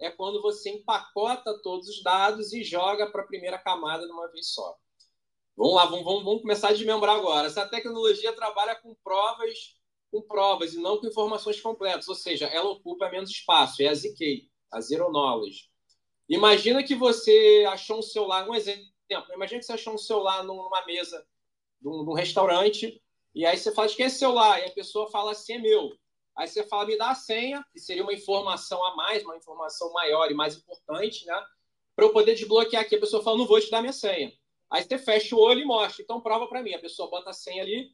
É quando você empacota todos os dados e joga para a primeira camada de uma vez só. Vamos lá, vamos, vamos, vamos começar a desmembrar agora. Essa tecnologia trabalha com provas, com provas e não com informações completas, ou seja, ela ocupa menos espaço. É a ZK, a Zero Knowledge. Imagina que você achou um celular, um exemplo. Imagina que você achou um celular numa mesa de um, de um restaurante e aí você fala de quem é esse celular e a pessoa fala assim é meu. Aí você fala me dá a senha que seria uma informação a mais, uma informação maior e mais importante, né? Para eu poder desbloquear aqui, a pessoa fala não vou te dar minha senha. Aí você fecha o olho e mostra. Então, prova para mim. A pessoa bota a senha ali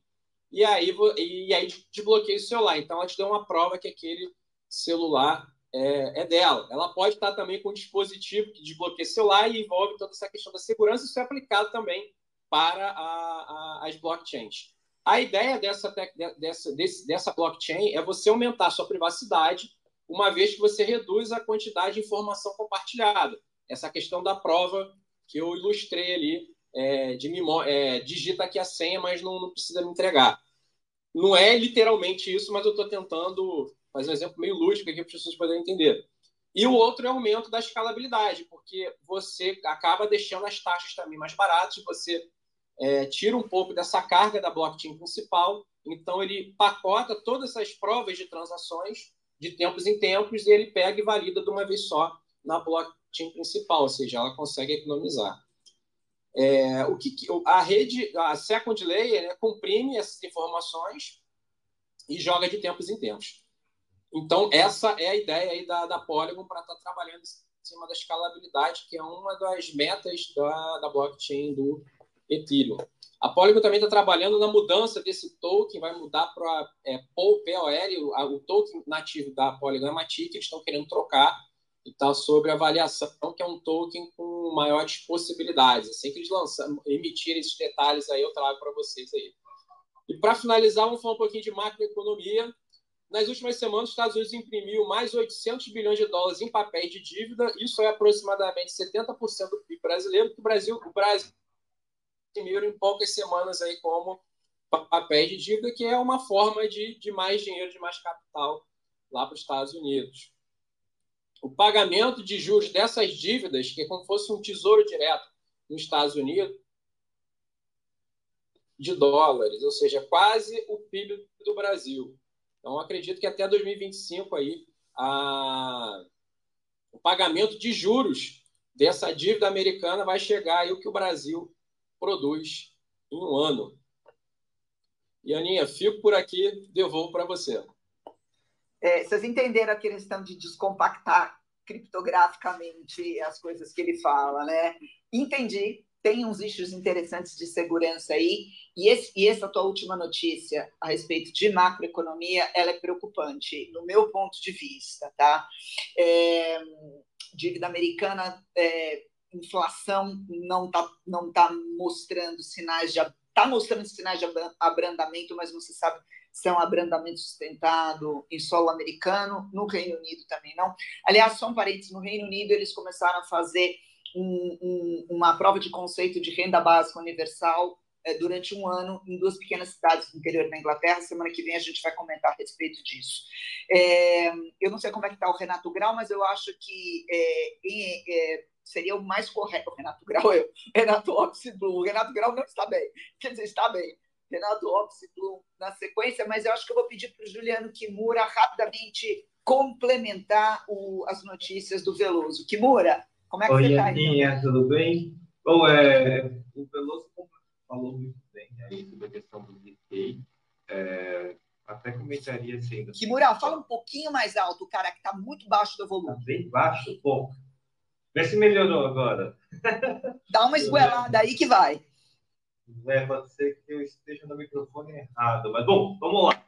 e aí, e aí desbloqueia o celular. Então, ela te deu uma prova que aquele celular é, é dela. Ela pode estar também com um dispositivo que desbloqueia o celular e envolve toda essa questão da segurança. Isso é aplicado também para a, a, as blockchains. A ideia dessa, dessa, dessa blockchain é você aumentar a sua privacidade, uma vez que você reduz a quantidade de informação compartilhada. Essa questão da prova que eu ilustrei ali é, de é, digita aqui a senha, mas não, não, precisa me entregar. Não é literalmente isso, mas eu estou tentando fazer um exemplo meio lúdico aqui para as pessoas poderem entender. E o outro é o aumento da escalabilidade, porque você acaba deixando as taxas também mais baratas, você é, tira um pouco dessa carga da blockchain principal, então ele pacota todas essas provas de transações de tempos em tempos e ele pega e valida de uma vez só na blockchain principal, ou seja, ela consegue economizar. É, o que, a rede, a second layer, né, comprime essas informações e joga de tempos em tempos. Então, essa é a ideia aí da, da Polygon para estar tá trabalhando em cima da escalabilidade, que é uma das metas da, da blockchain do Ethereum. A Polygon também está trabalhando na mudança desse token, vai mudar para é, POL, o, o token nativo da Polygon é Matic, eles estão querendo trocar está sobre avaliação, que é um token com maiores possibilidades. Assim que eles lançam, emitirem esses detalhes aí, eu trago para vocês aí. E para finalizar, vamos falar um pouquinho de macroeconomia. Nas últimas semanas, os Estados Unidos imprimiu mais 800 bilhões de dólares em papéis de dívida. Isso é aproximadamente 70% do PIB brasileiro, que o Brasil, o Brasil imprimiu em poucas semanas aí como papéis de dívida, que é uma forma de, de mais dinheiro, de mais capital lá para os Estados Unidos o pagamento de juros dessas dívidas, que é como se fosse um tesouro direto nos Estados Unidos, de dólares, ou seja, quase o PIB do Brasil. Então, acredito que até 2025 aí, a... o pagamento de juros dessa dívida americana vai chegar aí o que o Brasil produz em um ano. E Aninha, fico por aqui, devolvo para você. É, vocês entenderam a questão de descompactar criptograficamente as coisas que ele fala, né? Entendi. Tem uns issues interessantes de segurança aí. E, esse, e essa tua última notícia a respeito de macroeconomia, ela é preocupante, no meu ponto de vista, tá? É, dívida americana, é, inflação não está não tá mostrando sinais de está mostrando sinais de abrandamento, mas você sabe se é abrandamento sustentado em solo americano, no Reino Unido também não. Aliás, só um parênteses, no Reino Unido eles começaram a fazer um, um, uma prova de conceito de renda básica universal é, durante um ano em duas pequenas cidades do interior da Inglaterra. Semana que vem a gente vai comentar a respeito disso. É, eu não sei como é que está o Renato Grau, mas eu acho que é, é, seria o mais correto. O Renato Grau, *laughs* eu. Renato Oxy Blue. O Renato Grau não está bem. Quer dizer, está bem. Renato Oxy Blue na sequência, mas eu acho que eu vou pedir para o Juliano Kimura rapidamente complementar o, as notícias do Veloso. Kimura, como é que Oi, você está? Aninha, tudo bem? Bom, é, o Veloso falou muito bem aí sobre a questão do DK. É, até comentaria assim. Kimura, fala um pouquinho mais alto, cara, que está muito baixo do volume. Tá bem baixo? Bom, vê se melhorou agora. Dá uma *laughs* esgoelada aí que vai. É, pode ser que eu esteja no microfone errado, mas bom, vamos lá.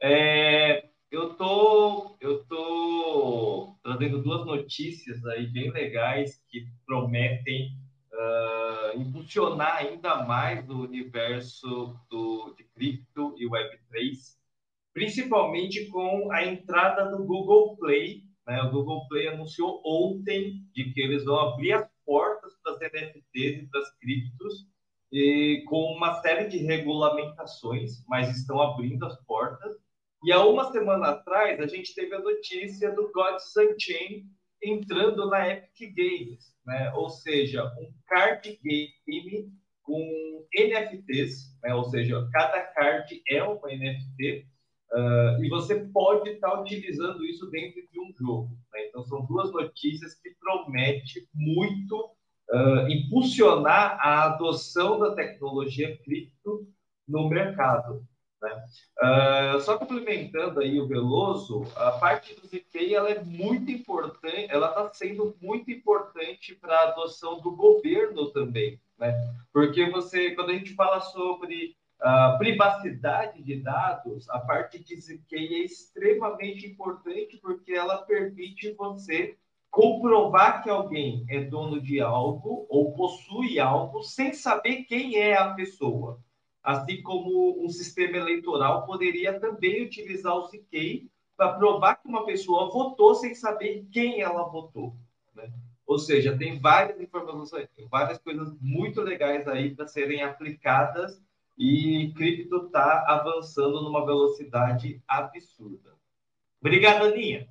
É, eu tô, eu tô trazendo duas notícias aí bem legais que prometem uh, impulsionar ainda mais o universo do, de cripto e Web3, principalmente com a entrada do Google Play. Né? O Google Play anunciou ontem de que eles vão abrir as portas para as NFTs e para as criptos e, com uma série de regulamentações, mas estão abrindo as portas. E há uma semana atrás, a gente teve a notícia do Gods Unchained entrando na Epic Games, né? ou seja, um card game com NFTs, né? ou seja, cada card é uma NFT, uh, e você pode estar utilizando isso dentro de um jogo. Né? Então, são duas notícias que prometem muito uh, impulsionar a adoção da tecnologia cripto no mercado. Né? Uh, só complementando aí o Veloso, a parte do ZK ela é muito importante, ela está sendo muito importante para a adoção do governo também, né? Porque você, quando a gente fala sobre a privacidade de dados, a parte de ZK é extremamente importante porque ela permite você comprovar que alguém é dono de algo ou possui algo sem saber quem é a pessoa assim como um sistema eleitoral poderia também utilizar o CK para provar que uma pessoa votou sem saber quem ela votou. Né? Ou seja, tem várias informações, várias coisas muito legais aí para serem aplicadas e cripto está avançando numa velocidade absurda. Obrigado, Aninha.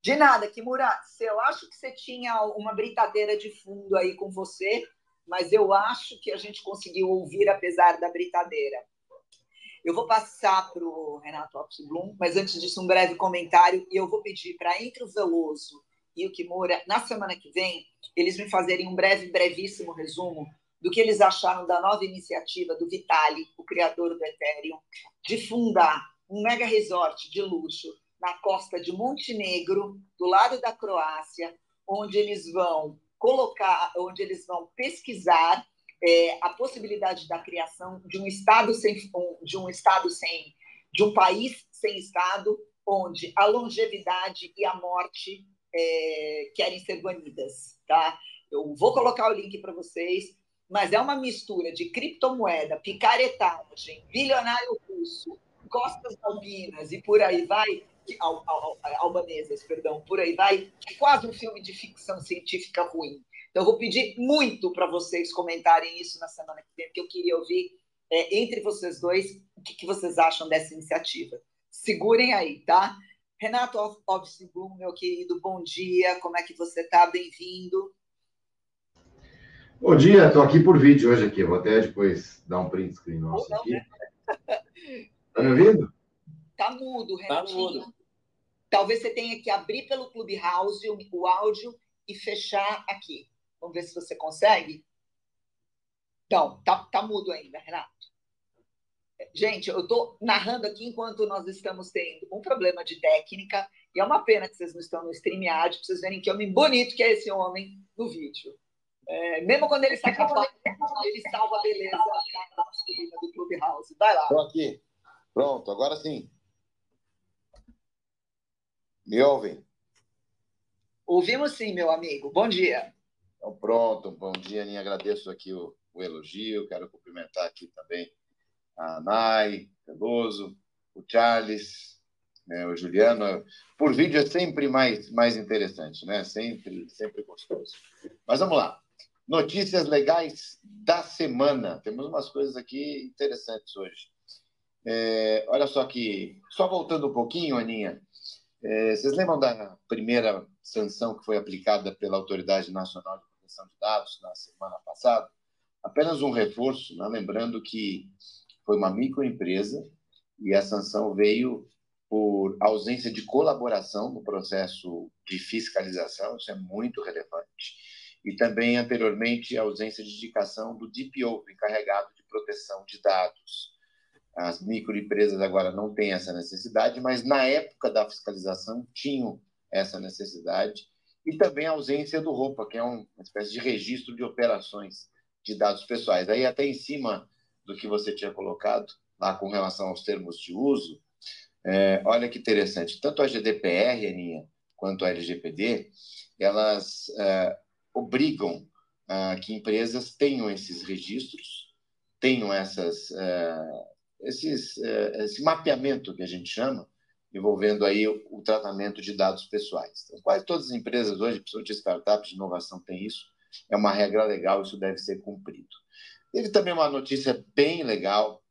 De nada, Kimura. Eu acho que você tinha uma britadeira de fundo aí com você mas eu acho que a gente conseguiu ouvir apesar da britadeira. Eu vou passar para o Renato Alves mas antes disso, um breve comentário, e eu vou pedir para entre o Veloso e o Kimura, na semana que vem, eles me fazerem um breve, brevíssimo resumo do que eles acharam da nova iniciativa do Vitalik, o criador do Ethereum, de fundar um mega resort de luxo na costa de Montenegro, do lado da Croácia, onde eles vão colocar, onde eles vão pesquisar é, a possibilidade da criação de um estado sem, de um estado sem, de um país sem estado, onde a longevidade e a morte é, querem ser banidas, tá? Eu vou colocar o link para vocês, mas é uma mistura de criptomoeda, picaretagem, bilionário russo, costas albinas e por aí vai, al, al, albanesas, perdão, por aí vai, é quase um filme de ficção científica ruim. Então, eu vou pedir muito para vocês comentarem isso na semana que vem, porque eu queria ouvir é, entre vocês dois o que, que, vocês acham dessa iniciativa. Segurem aí, tá? Renato Obsibum, meu querido, bom dia, como é que você está? Bem-vindo. Bom dia, estou aqui por vídeo hoje aqui, vou até depois dar um print screen nosso aqui. Está me ouvindo? Tá mudo, Renato. Tá mudo. Talvez você tenha que abrir pelo Clubhouse o, o áudio e fechar aqui. Vamos ver se você consegue. Então, tá, tá mudo ainda, Renato. Gente, eu estou narrando aqui enquanto nós estamos tendo um problema de técnica, e é uma pena que vocês não estão no StreamYard, para vocês verem que homem bonito que é esse homem no vídeo. É, mesmo quando ele sai com ele salva a beleza do Clubhouse. Vai lá. Estou aqui. Pronto, agora sim. Me ouvem? Ouvimos sim, meu amigo. Bom dia. Então, pronto. Bom dia, Aninha. Agradeço aqui o, o elogio. Quero cumprimentar aqui também a Nai, Veloso, o Charles, né, o Juliano. Por vídeo é sempre mais, mais interessante, né? Sempre, sempre gostoso. Mas vamos lá. Notícias legais da semana. Temos umas coisas aqui interessantes hoje. É, olha só que, só voltando um pouquinho, Aninha, é, vocês lembram da primeira sanção que foi aplicada pela Autoridade Nacional de Proteção de Dados na semana passada? Apenas um reforço, né? lembrando que foi uma microempresa e a sanção veio por ausência de colaboração no processo de fiscalização, isso é muito relevante. e também anteriormente a ausência de indicação do DPO, encarregado de proteção de dados. As microempresas agora não têm essa necessidade, mas na época da fiscalização tinham essa necessidade e também a ausência do ROPA, que é uma espécie de registro de operações de dados pessoais. Aí até em cima do que você tinha colocado lá com relação aos termos de uso, é, olha que interessante, tanto a GDPR, Aninha, quanto a LGPD, elas é, obrigam a que empresas tenham esses registros, tenham essas, é, esses, é, esse mapeamento que a gente chama, envolvendo aí o, tratamento de dados pessoais. Então, quase todas as empresas hoje, principalmente startups de inovação, têm isso. É uma regra legal, isso deve ser cumprido. Teve também uma notícia bem legal,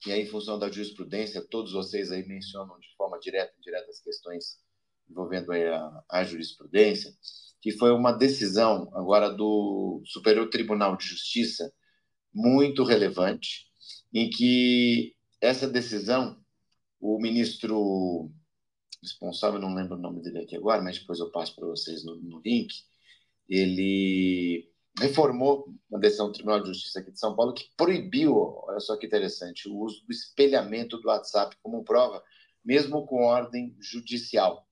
que aí, em função da jurisprudência, todos vocês aí mencionam de forma direta e indireta as questões envolvendo a, a jurisprudência, que foi uma decisão agora do Superior Tribunal de Justiça muito relevante, em que essa decisão, o ministro responsável, não lembro o nome dele aqui agora, mas depois eu passo para vocês no, no link, ele reformou uma decisão do Tribunal de Justiça aqui de São Paulo que proibiu, olha só que interessante, o uso do espelhamento do WhatsApp como prova, mesmo com ordem judicial.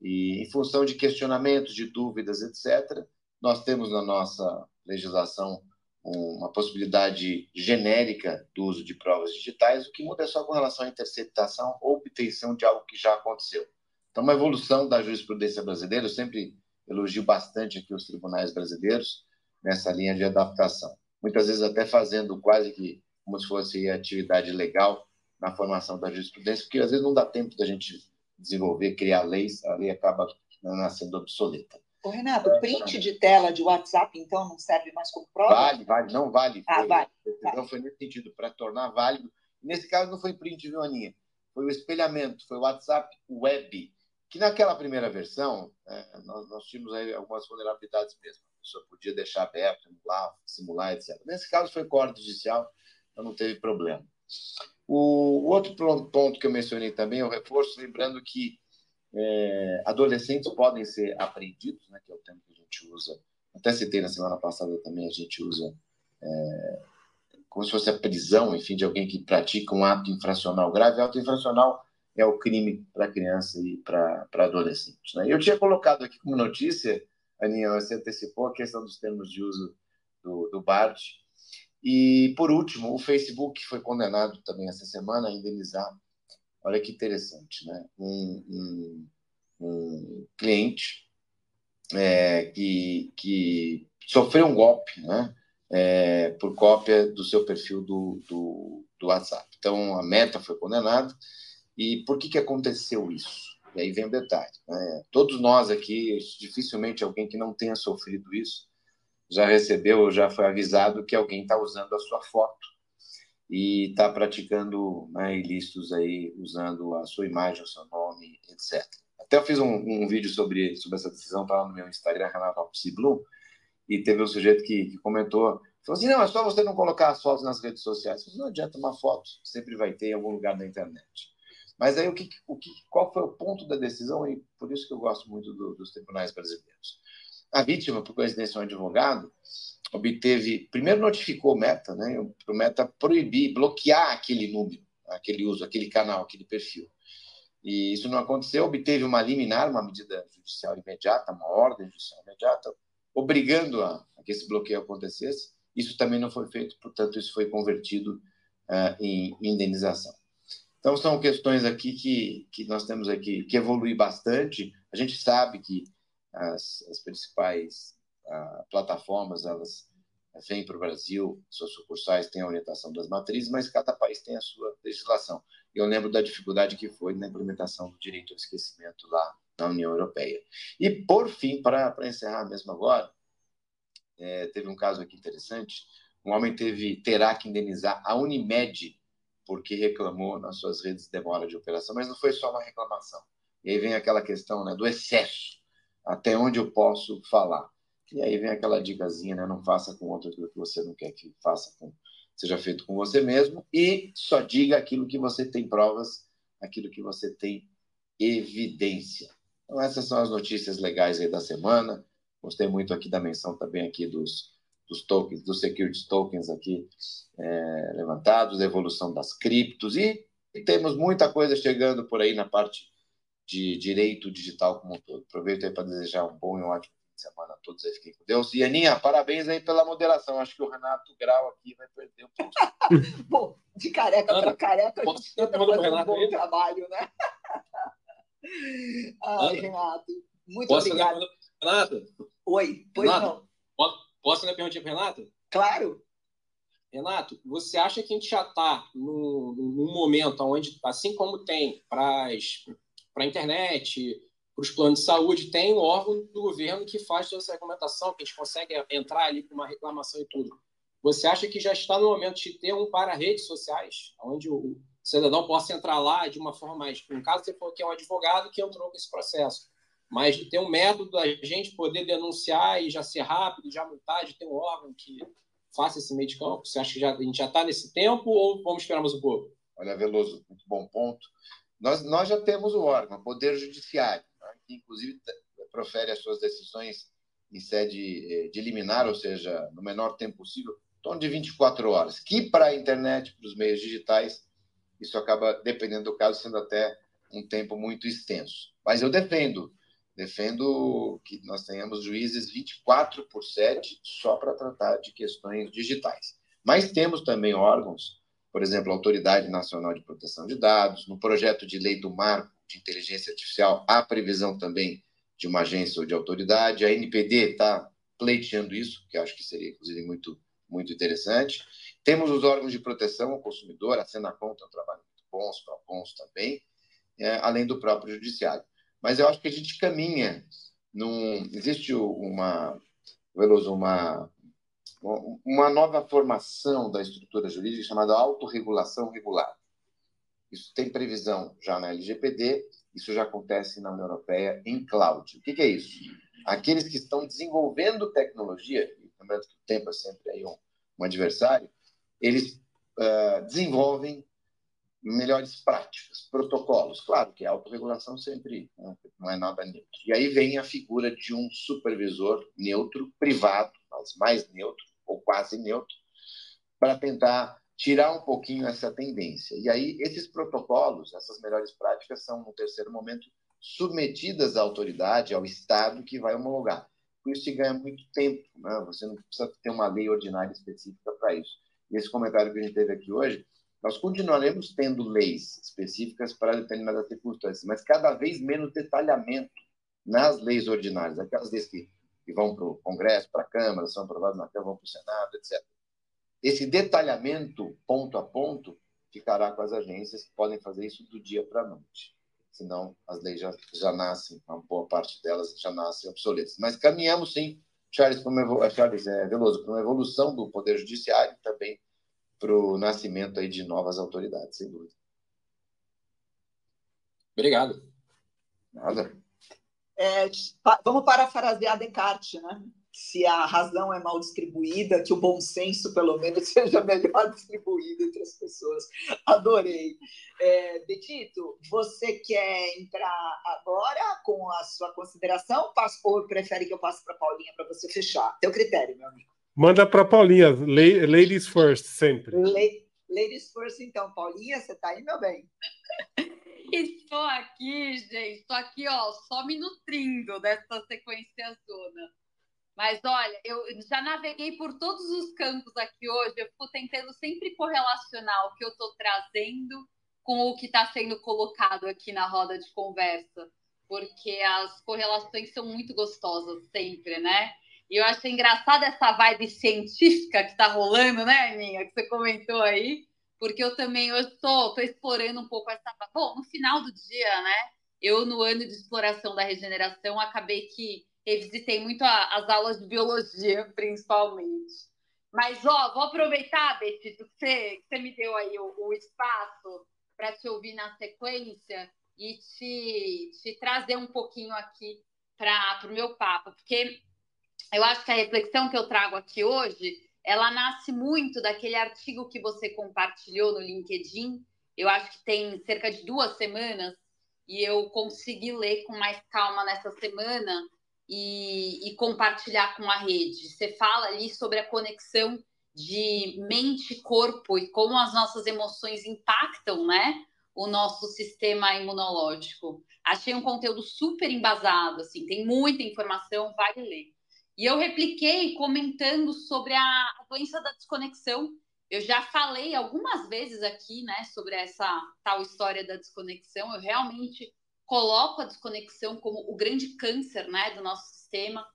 E em função de questionamentos, de dúvidas, etc., nós temos na nossa legislação uma possibilidade genérica do uso de provas digitais, o que muda é só com relação à interceptação ou obtenção de algo que já aconteceu. Então, uma evolução da jurisprudência brasileira, eu sempre elogio bastante aqui os tribunais brasileiros nessa linha de adaptação. Muitas vezes até fazendo quase que como se fosse atividade legal na formação da jurisprudência, porque às vezes não dá tempo da gente desenvolver, criar leis, a lei acaba nascendo obsoleta. Ô, Renato, print de tela de WhatsApp, então, não serve mais como prova? Vale, vale, não vale. Ah, foi, vale. Então, foi nesse sentido, para tornar válido. Nesse caso, não foi print, viu, Aninha? Foi o espelhamento, foi o WhatsApp Web, que naquela primeira versão, é, nós, nós, tínhamos algumas vulnerabilidades mesmo. A pessoa podia deixar aberto, emular, simular, etc. Nesse caso, foi corte judicial, então não teve problema. O, o outro ponto que eu mencionei também é o reforço, lembrando que é, adolescentes podem ser apreendidos, né, que é o termo que a gente usa. Até citei na semana passada também, a gente usa é, como se fosse a prisão, enfim, de alguém que pratica um ato infracional grave. Ato infracional é o crime para criança e para adolescente. Né? Eu tinha colocado aqui como notícia, Aninha, você antecipou a questão dos termos de uso do, do BART. E, por último, o Facebook foi condenado também essa semana a indenizar Olha que interessante, né? Um, um, um cliente é, que, que sofreu um golpe, né? É, por cópia do seu perfil do, do, do, WhatsApp. Então, a Meta foi condenada. E por que, que aconteceu isso? E aí vem o detalhe. Né? Todos nós aqui, dificilmente alguém que não tenha sofrido isso já recebeu, já foi avisado que alguém está usando a sua foto e está praticando né, ilícitos aí, usando a sua imagem, o seu nome, etc. Até eu fiz um, um vídeo sobre, sobre essa decisão, está lá no meu Instagram, Renato Blue, e teve um sujeito que, que comentou, falou assim, não, é só você não colocar as fotos nas redes sociais. Falei, não adianta uma foto, sempre vai ter em algum lugar da internet. Mas aí o que, o que, qual foi o ponto da decisão, e por isso que eu gosto muito do, dos tribunais brasileiros. A vítima, por coincidência, é um advogado, obteve, primeiro notificou o Meta, né, o Meta proibir, bloquear aquele número, aquele uso, aquele canal, aquele perfil. E isso não aconteceu, obteve uma liminar, uma medida judicial imediata, uma ordem judicial imediata, obrigando a, a que esse bloqueio acontecesse. Isso também não foi feito, portanto, isso foi convertido uh, em, em indenização. Então, são questões aqui que, que nós temos aqui que evoluir bastante. A gente sabe que as, as principais plataformas elas vêm para o Brasil, suas sucursais têm a orientação das matrizes, mas cada país tem a sua legislação. Eu lembro da dificuldade que foi na implementação do direito ao esquecimento lá na União Europeia. E, por fim, para encerrar mesmo agora, é, teve um caso aqui interessante, um homem teve, terá que indenizar a Unimed porque reclamou nas suas redes de demora de operação, mas não foi só uma reclamação. E aí vem aquela questão né, do excesso, até onde eu posso falar. E aí vem aquela dicasinha, né? Não faça com outro aquilo que você não quer que faça com, seja feito com você mesmo e só diga aquilo que você tem provas, aquilo que você tem evidência. Então essas são as notícias legais aí da semana. Gostei muito aqui da menção também aqui dos, dos tokens, dos securities tokens aqui é, levantados, evolução das criptos e, e, temos muita coisa chegando por aí na parte de direito digital como um todo. Aproveito aí para desejar um bom e um ótimo semana a todos aí. Fiquem com Deus. E Aninha, parabéns aí pela moderação. Acho que o Renato Grau aqui vai perder um pouco. *laughs* bom, de careca para careca, a gente tenta fazer um bom trabalho, né? *laughs* Ai, Renato, muito Posso obrigado. Renato? Oi, pois Renato, não. Posso fazer a perguntinha para Renato? Claro. Renato, você acha que a gente já está num, num, momento onde, assim como tem para a internet, para os planos de saúde, tem um órgão do governo que faz toda essa recomendação, que a gente consegue entrar ali com uma reclamação e tudo. Você acha que já está no momento de ter um para redes sociais, onde o cidadão possa entrar lá de uma forma mais. No caso, você falou que é um advogado que entrou com esse processo mas de ter um método da gente poder denunciar e já ser rápido, já multar, de ter um órgão que faça esse meio de campo? Você acha que já, a gente já está nesse tempo ou vamos esperar mais um pouco? Olha, Veloso, muito bom ponto. Nós, nós já temos o órgão, o Poder Judiciário, inclusive profere as suas decisões em sede eh, de liminar, ou seja, no menor tempo possível, em torno de 24 horas, que para a internet, para os meios digitais, isso acaba, dependendo do caso, sendo até um tempo muito extenso. Mas eu defendo Defendo que nós tenhamos juízes 24 por 7 só para tratar de questões digitais. Mas temos também órgãos, por exemplo, a Autoridade Nacional de Proteção de Dados, no projeto de lei do marco de inteligência artificial, há previsão também de uma agência ou de autoridade. A NPD está pleiteando isso, que acho que seria, inclusive, muito, muito interessante. Temos os órgãos de proteção ao consumidor, a Senacom tem um trabalho muito bom, os PROCONs também, é, além do próprio Judiciário mas eu acho que a gente caminha num existe uma Veloso, uma uma nova formação da estrutura jurídica chamada autorregulação regular. Isso tem previsão já na LGPD, isso já acontece na União Europeia em cloud. O que, que é isso? Aqueles que estão desenvolvendo tecnologia, lembrando que o tempo é sempre aí um, um adversário, eles uh, desenvolvem melhores práticas, protocolos. Claro que a autorregulação sempre não é nada neutro. E aí vem a figura de um supervisor neutro, privado, mas mais neutro, ou quase neutro, para tentar tirar um pouquinho essa tendência. E aí esses protocolos, essas melhores práticas são, no terceiro momento, submetidas à autoridade, ao Estado que vai homologar. Com isso se ganha muito tempo, né? você não precisa ter uma lei ordinária específica para isso. E esse comentário que a gente teve aqui hoje nós continuaremos tendo leis específicas para determinadas circunstâncias, mas cada vez menos detalhamento nas leis ordinárias, aquelas leis que, que vão para o Congresso, para a Câmara, são aprovadas na Câmara, vão para o Senado, etc. Esse detalhamento, ponto a ponto, ficará com as agências que podem fazer isso do dia para a noite. Senão, as leis já, já nascem, uma boa parte delas já nascem obsoletas. Mas caminhamos, sim, Charles, uma, Charles é, Veloso, para uma evolução do Poder Judiciário também para o nascimento aí de novas autoridades, sem dúvida. Obrigado. Nada. É, vamos parafrasear Descartes, né? Se a razão é mal distribuída, que o bom senso, pelo menos, *laughs* seja melhor distribuído entre as pessoas. Adorei. É, Betito, você quer entrar agora com a sua consideração ou prefere que eu passe para a Paulinha para você fechar? Teu critério, meu amigo. Manda para Paulinha, ladies first, sempre. Ladies first, então. Paulinha, você está aí, meu bem? *laughs* Estou aqui, gente. Estou aqui, ó, só me nutrindo dessa sequência zona. Mas olha, eu já naveguei por todos os campos aqui hoje. Eu fico tentando sempre correlacionar o que eu estou trazendo com o que está sendo colocado aqui na roda de conversa, porque as correlações são muito gostosas sempre, né? E eu achei engraçada essa vibe científica que está rolando, né, Aninha? Que você comentou aí, porque eu também estou explorando um pouco essa. Bom, no final do dia, né? Eu, no ano de exploração da regeneração, acabei que revisitei muito a, as aulas de biologia, *laughs* principalmente. Mas, ó, vou aproveitar, Betito, que você, que você me deu aí o, o espaço para te ouvir na sequência e te, te trazer um pouquinho aqui para o meu papo, porque eu acho que a reflexão que eu trago aqui hoje, ela nasce muito daquele artigo que você compartilhou no LinkedIn. Eu acho que tem cerca de duas semanas e eu consegui ler com mais calma nessa semana e, e compartilhar com a rede. Você fala ali sobre a conexão de mente e corpo e como as nossas emoções impactam, né, o nosso sistema imunológico. Achei um conteúdo super embasado, assim, tem muita informação, vale ler. E eu repliquei comentando sobre a doença da desconexão. Eu já falei algumas vezes aqui, né, sobre essa tal história da desconexão. Eu realmente coloco a desconexão como o grande câncer, né, do nosso sistema,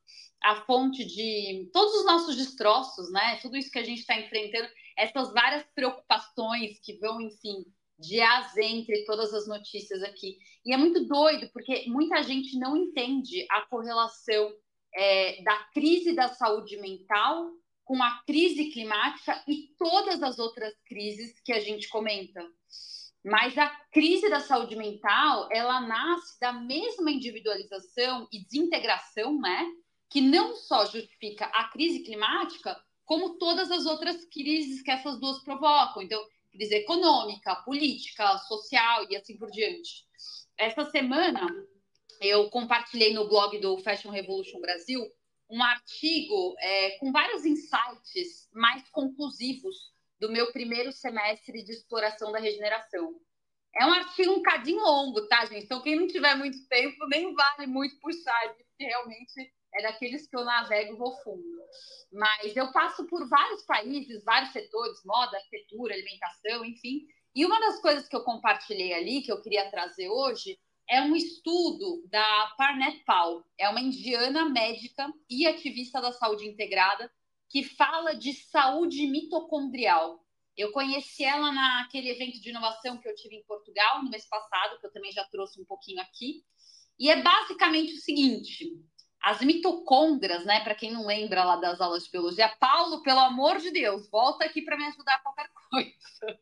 a fonte de todos os nossos destroços, né, tudo isso que a gente está enfrentando, essas várias preocupações que vão, enfim, de A entre todas as notícias aqui. E é muito doido, porque muita gente não entende a correlação é, da crise da saúde mental com a crise climática e todas as outras crises que a gente comenta. Mas a crise da saúde mental, ela nasce da mesma individualização e desintegração, né? Que não só justifica a crise climática, como todas as outras crises que essas duas provocam. Então, crise econômica, política, social e assim por diante. Essa semana, eu compartilhei no blog do Fashion Revolution Brasil um artigo é, com vários insights mais conclusivos do meu primeiro semestre de exploração da regeneração. É um artigo um cadinho longo, tá, gente? Então, quem não tiver muito tempo, nem vale muito puxar, porque realmente é daqueles que eu navego e vou fundo. Mas eu passo por vários países, vários setores, moda, arquitetura, alimentação, enfim. E uma das coisas que eu compartilhei ali, que eu queria trazer hoje, é um estudo da Parnet Paul. É uma indiana médica e ativista da saúde integrada que fala de saúde mitocondrial. Eu conheci ela naquele evento de inovação que eu tive em Portugal no mês passado, que eu também já trouxe um pouquinho aqui. E é basicamente o seguinte: as mitocôndrias, né? Para quem não lembra lá das aulas de biologia, Paulo, pelo amor de Deus, volta aqui para me ajudar a qualquer coisa.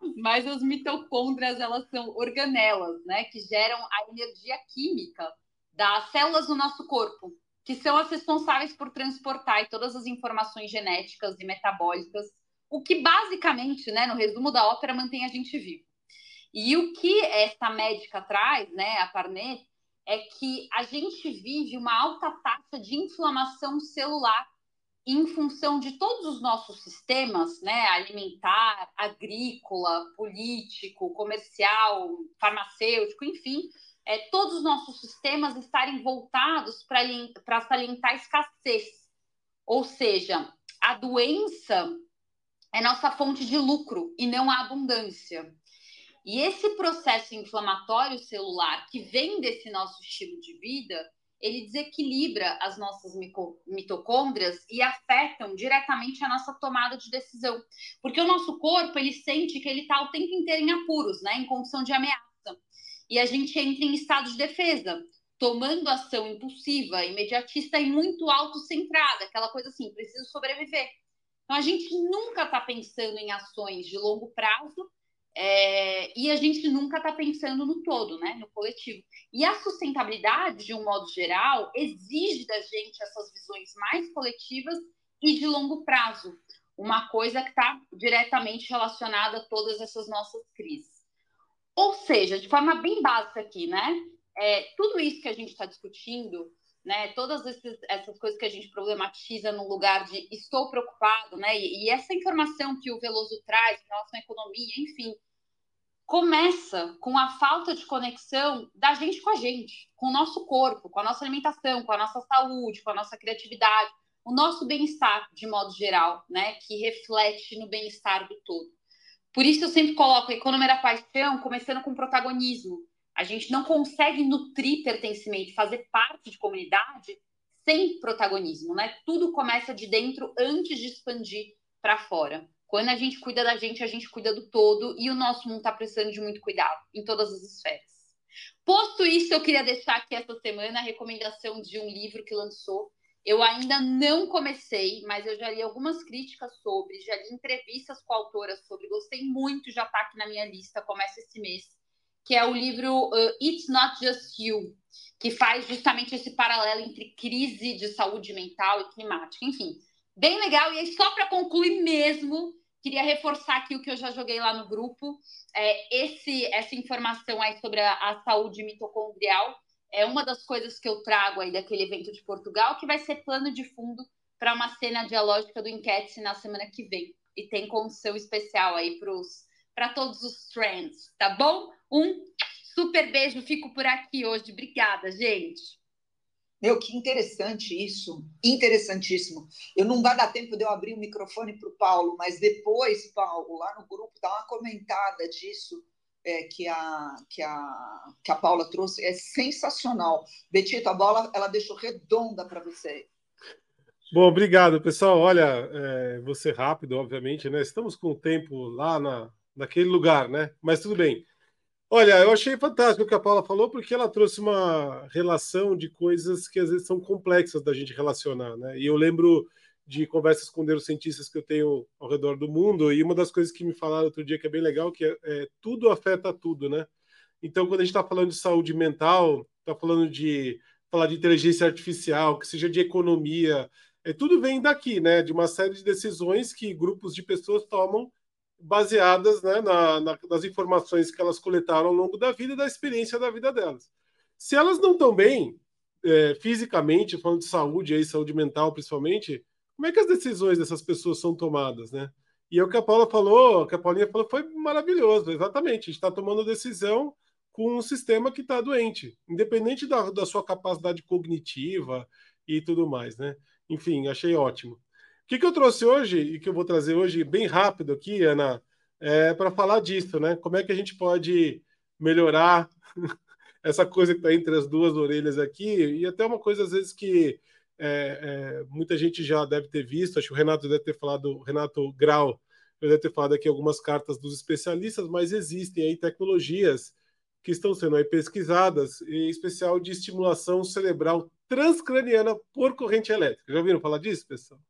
*laughs* Mas as mitocôndrias, elas são organelas, né? Que geram a energia química das células do nosso corpo que são as responsáveis por transportar todas as informações genéticas e metabólicas, o que basicamente, né, no resumo da ópera, mantém a gente vivo. E o que essa médica traz, né, a Parnet, é que a gente vive uma alta taxa de inflamação celular em função de todos os nossos sistemas, né, alimentar, agrícola, político, comercial, farmacêutico, enfim, é, todos os nossos sistemas estarem voltados para salientar escassez. Ou seja, a doença é nossa fonte de lucro e não a abundância. E esse processo inflamatório celular que vem desse nosso estilo de vida, ele desequilibra as nossas mitocôndrias e afetam diretamente a nossa tomada de decisão. Porque o nosso corpo, ele sente que ele está o tempo inteiro em apuros, né, em condição de ameaça e a gente entra em estado de defesa, tomando ação impulsiva, imediatista e muito autocentrada, aquela coisa assim, preciso sobreviver. Então a gente nunca está pensando em ações de longo prazo é, e a gente nunca está pensando no todo, né, no coletivo. E a sustentabilidade, de um modo geral, exige da gente essas visões mais coletivas e de longo prazo, uma coisa que está diretamente relacionada a todas essas nossas crises. Ou seja, de forma bem básica aqui, né? É, tudo isso que a gente está discutindo, né? Todas esses, essas coisas que a gente problematiza no lugar de estou preocupado, né? E, e essa informação que o Veloso traz em relação à economia, enfim, começa com a falta de conexão da gente com a gente, com o nosso corpo, com a nossa alimentação, com a nossa saúde, com a nossa criatividade, o nosso bem-estar de modo geral, né? Que reflete no bem-estar do todo. Por isso eu sempre coloco a economia da paixão começando com protagonismo. A gente não consegue nutrir pertencimento, fazer parte de comunidade sem protagonismo, né? Tudo começa de dentro antes de expandir para fora. Quando a gente cuida da gente, a gente cuida do todo e o nosso mundo está precisando de muito cuidado em todas as esferas. Posto isso, eu queria deixar aqui essa semana a recomendação de um livro que lançou eu ainda não comecei, mas eu já li algumas críticas sobre, já li entrevistas com autoras sobre, gostei muito, já está aqui na minha lista, começa esse mês, que é o livro uh, It's Not Just You, que faz justamente esse paralelo entre crise de saúde mental e climática. Enfim, bem legal. E aí, só para concluir mesmo, queria reforçar aqui o que eu já joguei lá no grupo, é, esse, essa informação aí sobre a, a saúde mitocondrial é uma das coisas que eu trago aí daquele evento de Portugal, que vai ser plano de fundo para uma cena dialógica do Enquete na semana que vem. E tem condição especial aí para todos os trends, tá bom? Um super beijo, fico por aqui hoje. Obrigada, gente. Meu, que interessante isso, interessantíssimo. Eu não vai dar tempo de eu abrir o microfone para o Paulo, mas depois, Paulo, lá no grupo, dá uma comentada disso é, que, a, que, a, que a Paula trouxe, é sensacional. Betito, a bola ela deixou redonda para você. Bom, obrigado, pessoal. Olha, é, vou ser rápido, obviamente, né? Estamos com o tempo lá na, naquele lugar, né? Mas tudo bem. Olha, eu achei fantástico o que a Paula falou, porque ela trouxe uma relação de coisas que às vezes são complexas da gente relacionar, né? E eu lembro de conversas com neurocientistas que eu tenho ao redor do mundo, e uma das coisas que me falaram outro dia que é bem legal, que é, é tudo afeta tudo, né? Então, quando a gente está falando de saúde mental, está falando de falar de inteligência artificial, que seja de economia, é, tudo vem daqui, né? De uma série de decisões que grupos de pessoas tomam baseadas né, na, na, nas informações que elas coletaram ao longo da vida e da experiência da vida delas. Se elas não estão bem é, fisicamente, falando de saúde, aí, saúde mental principalmente, como é que as decisões dessas pessoas são tomadas, né? E é o que a Paula falou, o que a Paulinha falou foi maravilhoso, exatamente. A gente está tomando decisão com um sistema que está doente, independente da, da sua capacidade cognitiva e tudo mais, né? Enfim, achei ótimo que, que eu trouxe hoje e que eu vou trazer hoje bem rápido aqui, Ana, é para falar disso, né? Como é que a gente pode melhorar *laughs* essa coisa que está entre as duas orelhas aqui e até uma coisa às vezes que é, é, muita gente já deve ter visto, acho que o Renato deve ter falado, Renato Grau, deve ter falado aqui algumas cartas dos especialistas, mas existem aí tecnologias que estão sendo aí pesquisadas, em especial de estimulação cerebral transcraniana por corrente elétrica. Já ouviram falar disso, pessoal?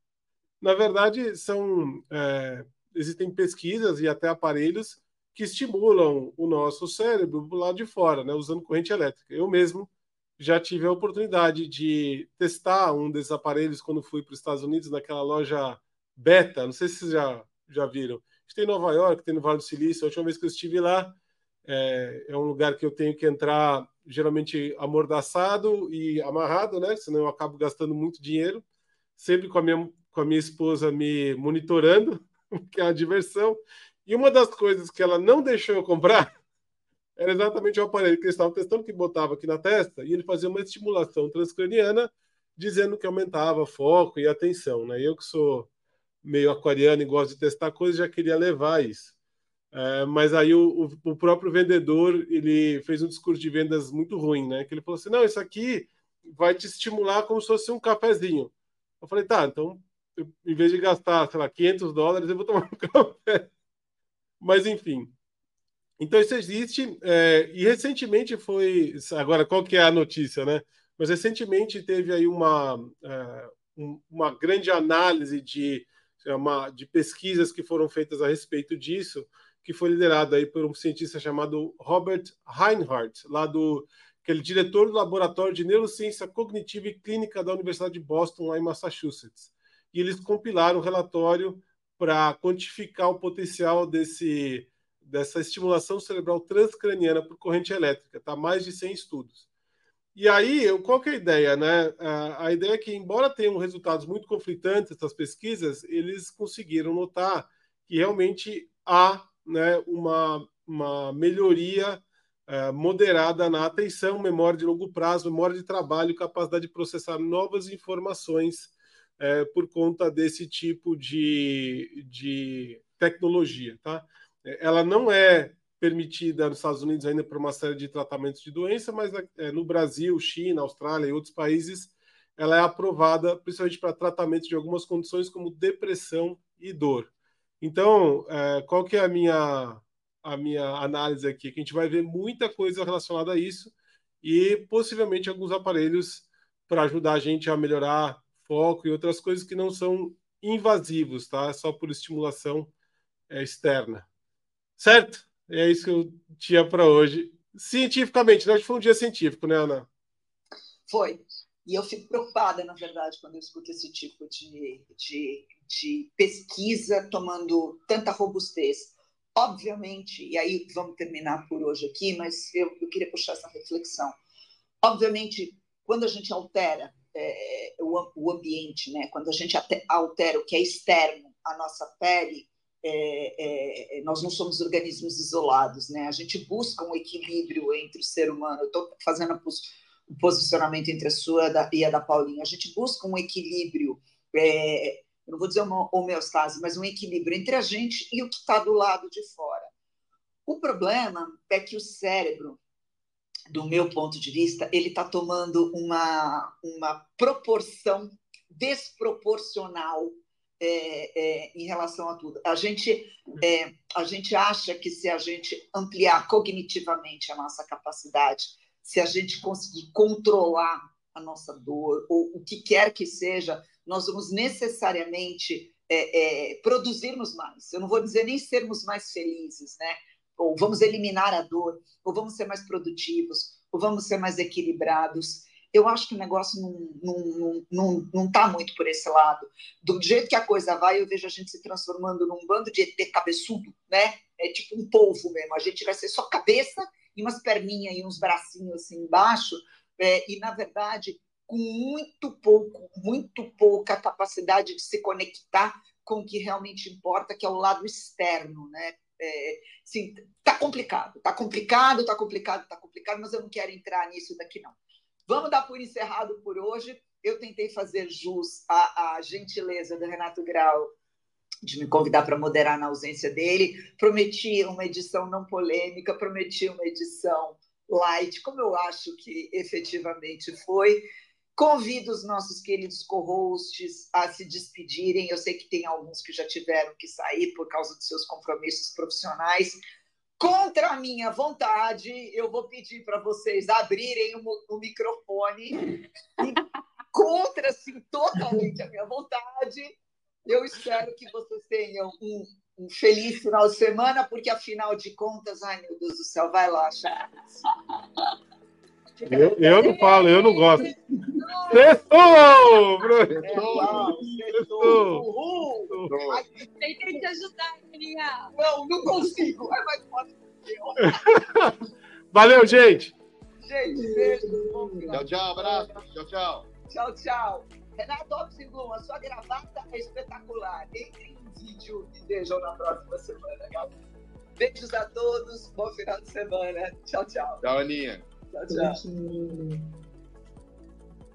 Na verdade, são é, existem pesquisas e até aparelhos que estimulam o nosso cérebro do lado de fora, né, usando corrente elétrica. Eu mesmo já tive a oportunidade de testar um desses aparelhos quando fui para os Estados Unidos, naquela loja Beta, não sei se vocês já, já viram. Tem em Nova York, tem no Vale do Silício. A última vez que eu estive lá, é, é um lugar que eu tenho que entrar geralmente amordaçado e amarrado, né? Senão eu acabo gastando muito dinheiro. Sempre com a minha com a minha esposa me monitorando, *laughs* que é a diversão. E uma das coisas que ela não deixou eu comprar era exatamente o aparelho que eles estavam testando, que botava aqui na testa, e ele fazia uma estimulação transcraniana, dizendo que aumentava foco e atenção. Né? Eu que sou meio aquariano e gosto de testar coisas, já queria levar isso. É, mas aí o, o, próprio vendedor ele fez um discurso de vendas muito ruim, né? Que ele falou assim: não, isso aqui vai te estimular como se fosse um cafezinho. Eu falei, tá, então em vez de gastar, sei lá, 500 dólares, eu vou tomar um *laughs* café. Mas, enfim. Então, isso existe. É, e recentemente foi. Agora, qual que é a notícia, né? Mas recentemente teve aí uma, é, uma grande análise de, uma, de pesquisas que foram feitas a respeito disso, que foi liderada aí por um cientista chamado Robert Reinhardt, lá do aquele diretor do Laboratório de Neurociência Cognitiva e Clínica da Universidade de Boston, lá em Massachusetts e eles compilaram um relatório para quantificar o potencial desse, dessa estimulação cerebral transcraniana por corrente elétrica, tá? Mais de 100 estudos. E aí, qual é a ideia, né? A ideia é que, embora tenham resultados muito conflitantes essas pesquisas, eles conseguiram notar que realmente há né, uma, uma melhoria uh, moderada na atenção, memória de longo prazo, memória de trabalho, capacidade de processar novas informações é, por conta desse tipo de, de tecnologia. Tá? Ela não é permitida nos Estados Unidos ainda para uma série de tratamentos de doença, mas é, no Brasil, China, Austrália e outros países, ela é aprovada principalmente para tratamento de algumas condições como depressão e dor. Então, é, qual que é a minha, a minha análise aqui? Que a gente vai ver muita coisa relacionada a isso e possivelmente alguns aparelhos para ajudar a gente a melhorar foco e outras coisas que não são invasivos, tá? Só por estimulação é, externa. Certo? É isso que eu tinha para hoje. Cientificamente, né? hoje foi um dia científico, né, Ana? Foi. E eu fico preocupada, na verdade, quando eu escuto esse tipo de, de, de pesquisa tomando tanta robustez. Obviamente, e aí vamos terminar por hoje aqui, mas eu, eu queria puxar essa reflexão Obviamente, quando a gente altera é, o, o, ambiente, né? quando a gente altera o que é externo à nossa pele, é, é, nós não somos organismos isolados, né? A gente busca um equilíbrio entre o ser humano. Estou fazendo o posicionamento entre a sua e a da Paulinha. A gente busca um equilíbrio, é, não vou dizer uma homeostase, mas um equilíbrio entre a gente e o que está do lado de fora. O problema é que o cérebro, do meu ponto de vista, ele está tomando uma, uma proporção desproporcional é, é, em relação a tudo. A gente, é, a gente acha que se a gente ampliar cognitivamente a nossa capacidade, se a gente conseguir controlar a nossa dor, ou o que quer que seja, nós vamos necessariamente é, é, produzirmos mais. Eu não vou dizer nem sermos mais felizes, né? Ou vamos eliminar a dor, ou vamos ser mais produtivos, ou vamos ser mais equilibrados eu acho que o negócio não está não, não, não, tá muito por esse lado. Do jeito que a coisa vai, eu vejo a gente se transformando num bando de ET cabeçudo, né? É tipo um polvo mesmo. A gente vai ser só cabeça e umas perninhas e uns bracinhos assim embaixo, é, e na verdade com muito pouco, muito pouca capacidade de se conectar com o que realmente importa, que é o lado externo, né? É, sim, tá complicado, tá complicado, tá complicado, tá complicado, mas eu não quero entrar nisso daqui não. Vamos dar por encerrado por hoje. Eu tentei fazer jus à, à gentileza do Renato Grau de me convidar para moderar na ausência dele. Prometi uma edição não polêmica, prometi uma edição light, como eu acho que efetivamente foi. Convido os nossos queridos co-hosts a se despedirem. Eu sei que tem alguns que já tiveram que sair por causa dos seus compromissos profissionais, contra a minha vontade, eu vou pedir para vocês abrirem o, o microfone. E *laughs* contra, assim, totalmente a minha vontade, eu espero que vocês tenham um, um, feliz final de semana, porque afinal de contas, ai meu Deus do céu, vai lá, Charles. *laughs* Eu, eu não falo, eu não gosto. Sextou, Bruno! Sextou! Tentei te ajudar, Maria. Não, não consigo. É mais fácil Valeu, gente! Gente, beijo. Tchau, tchau, abraço. Tchau, tchau. Tchau, tchau. Renato Opsilum, a sua gravata é espetacular. Entrem no vídeo e vejam na próxima semana, galera. Beijos a todos, bom final de semana. Tchau, tchau. Tchau, Aninha. Tchau, tchau.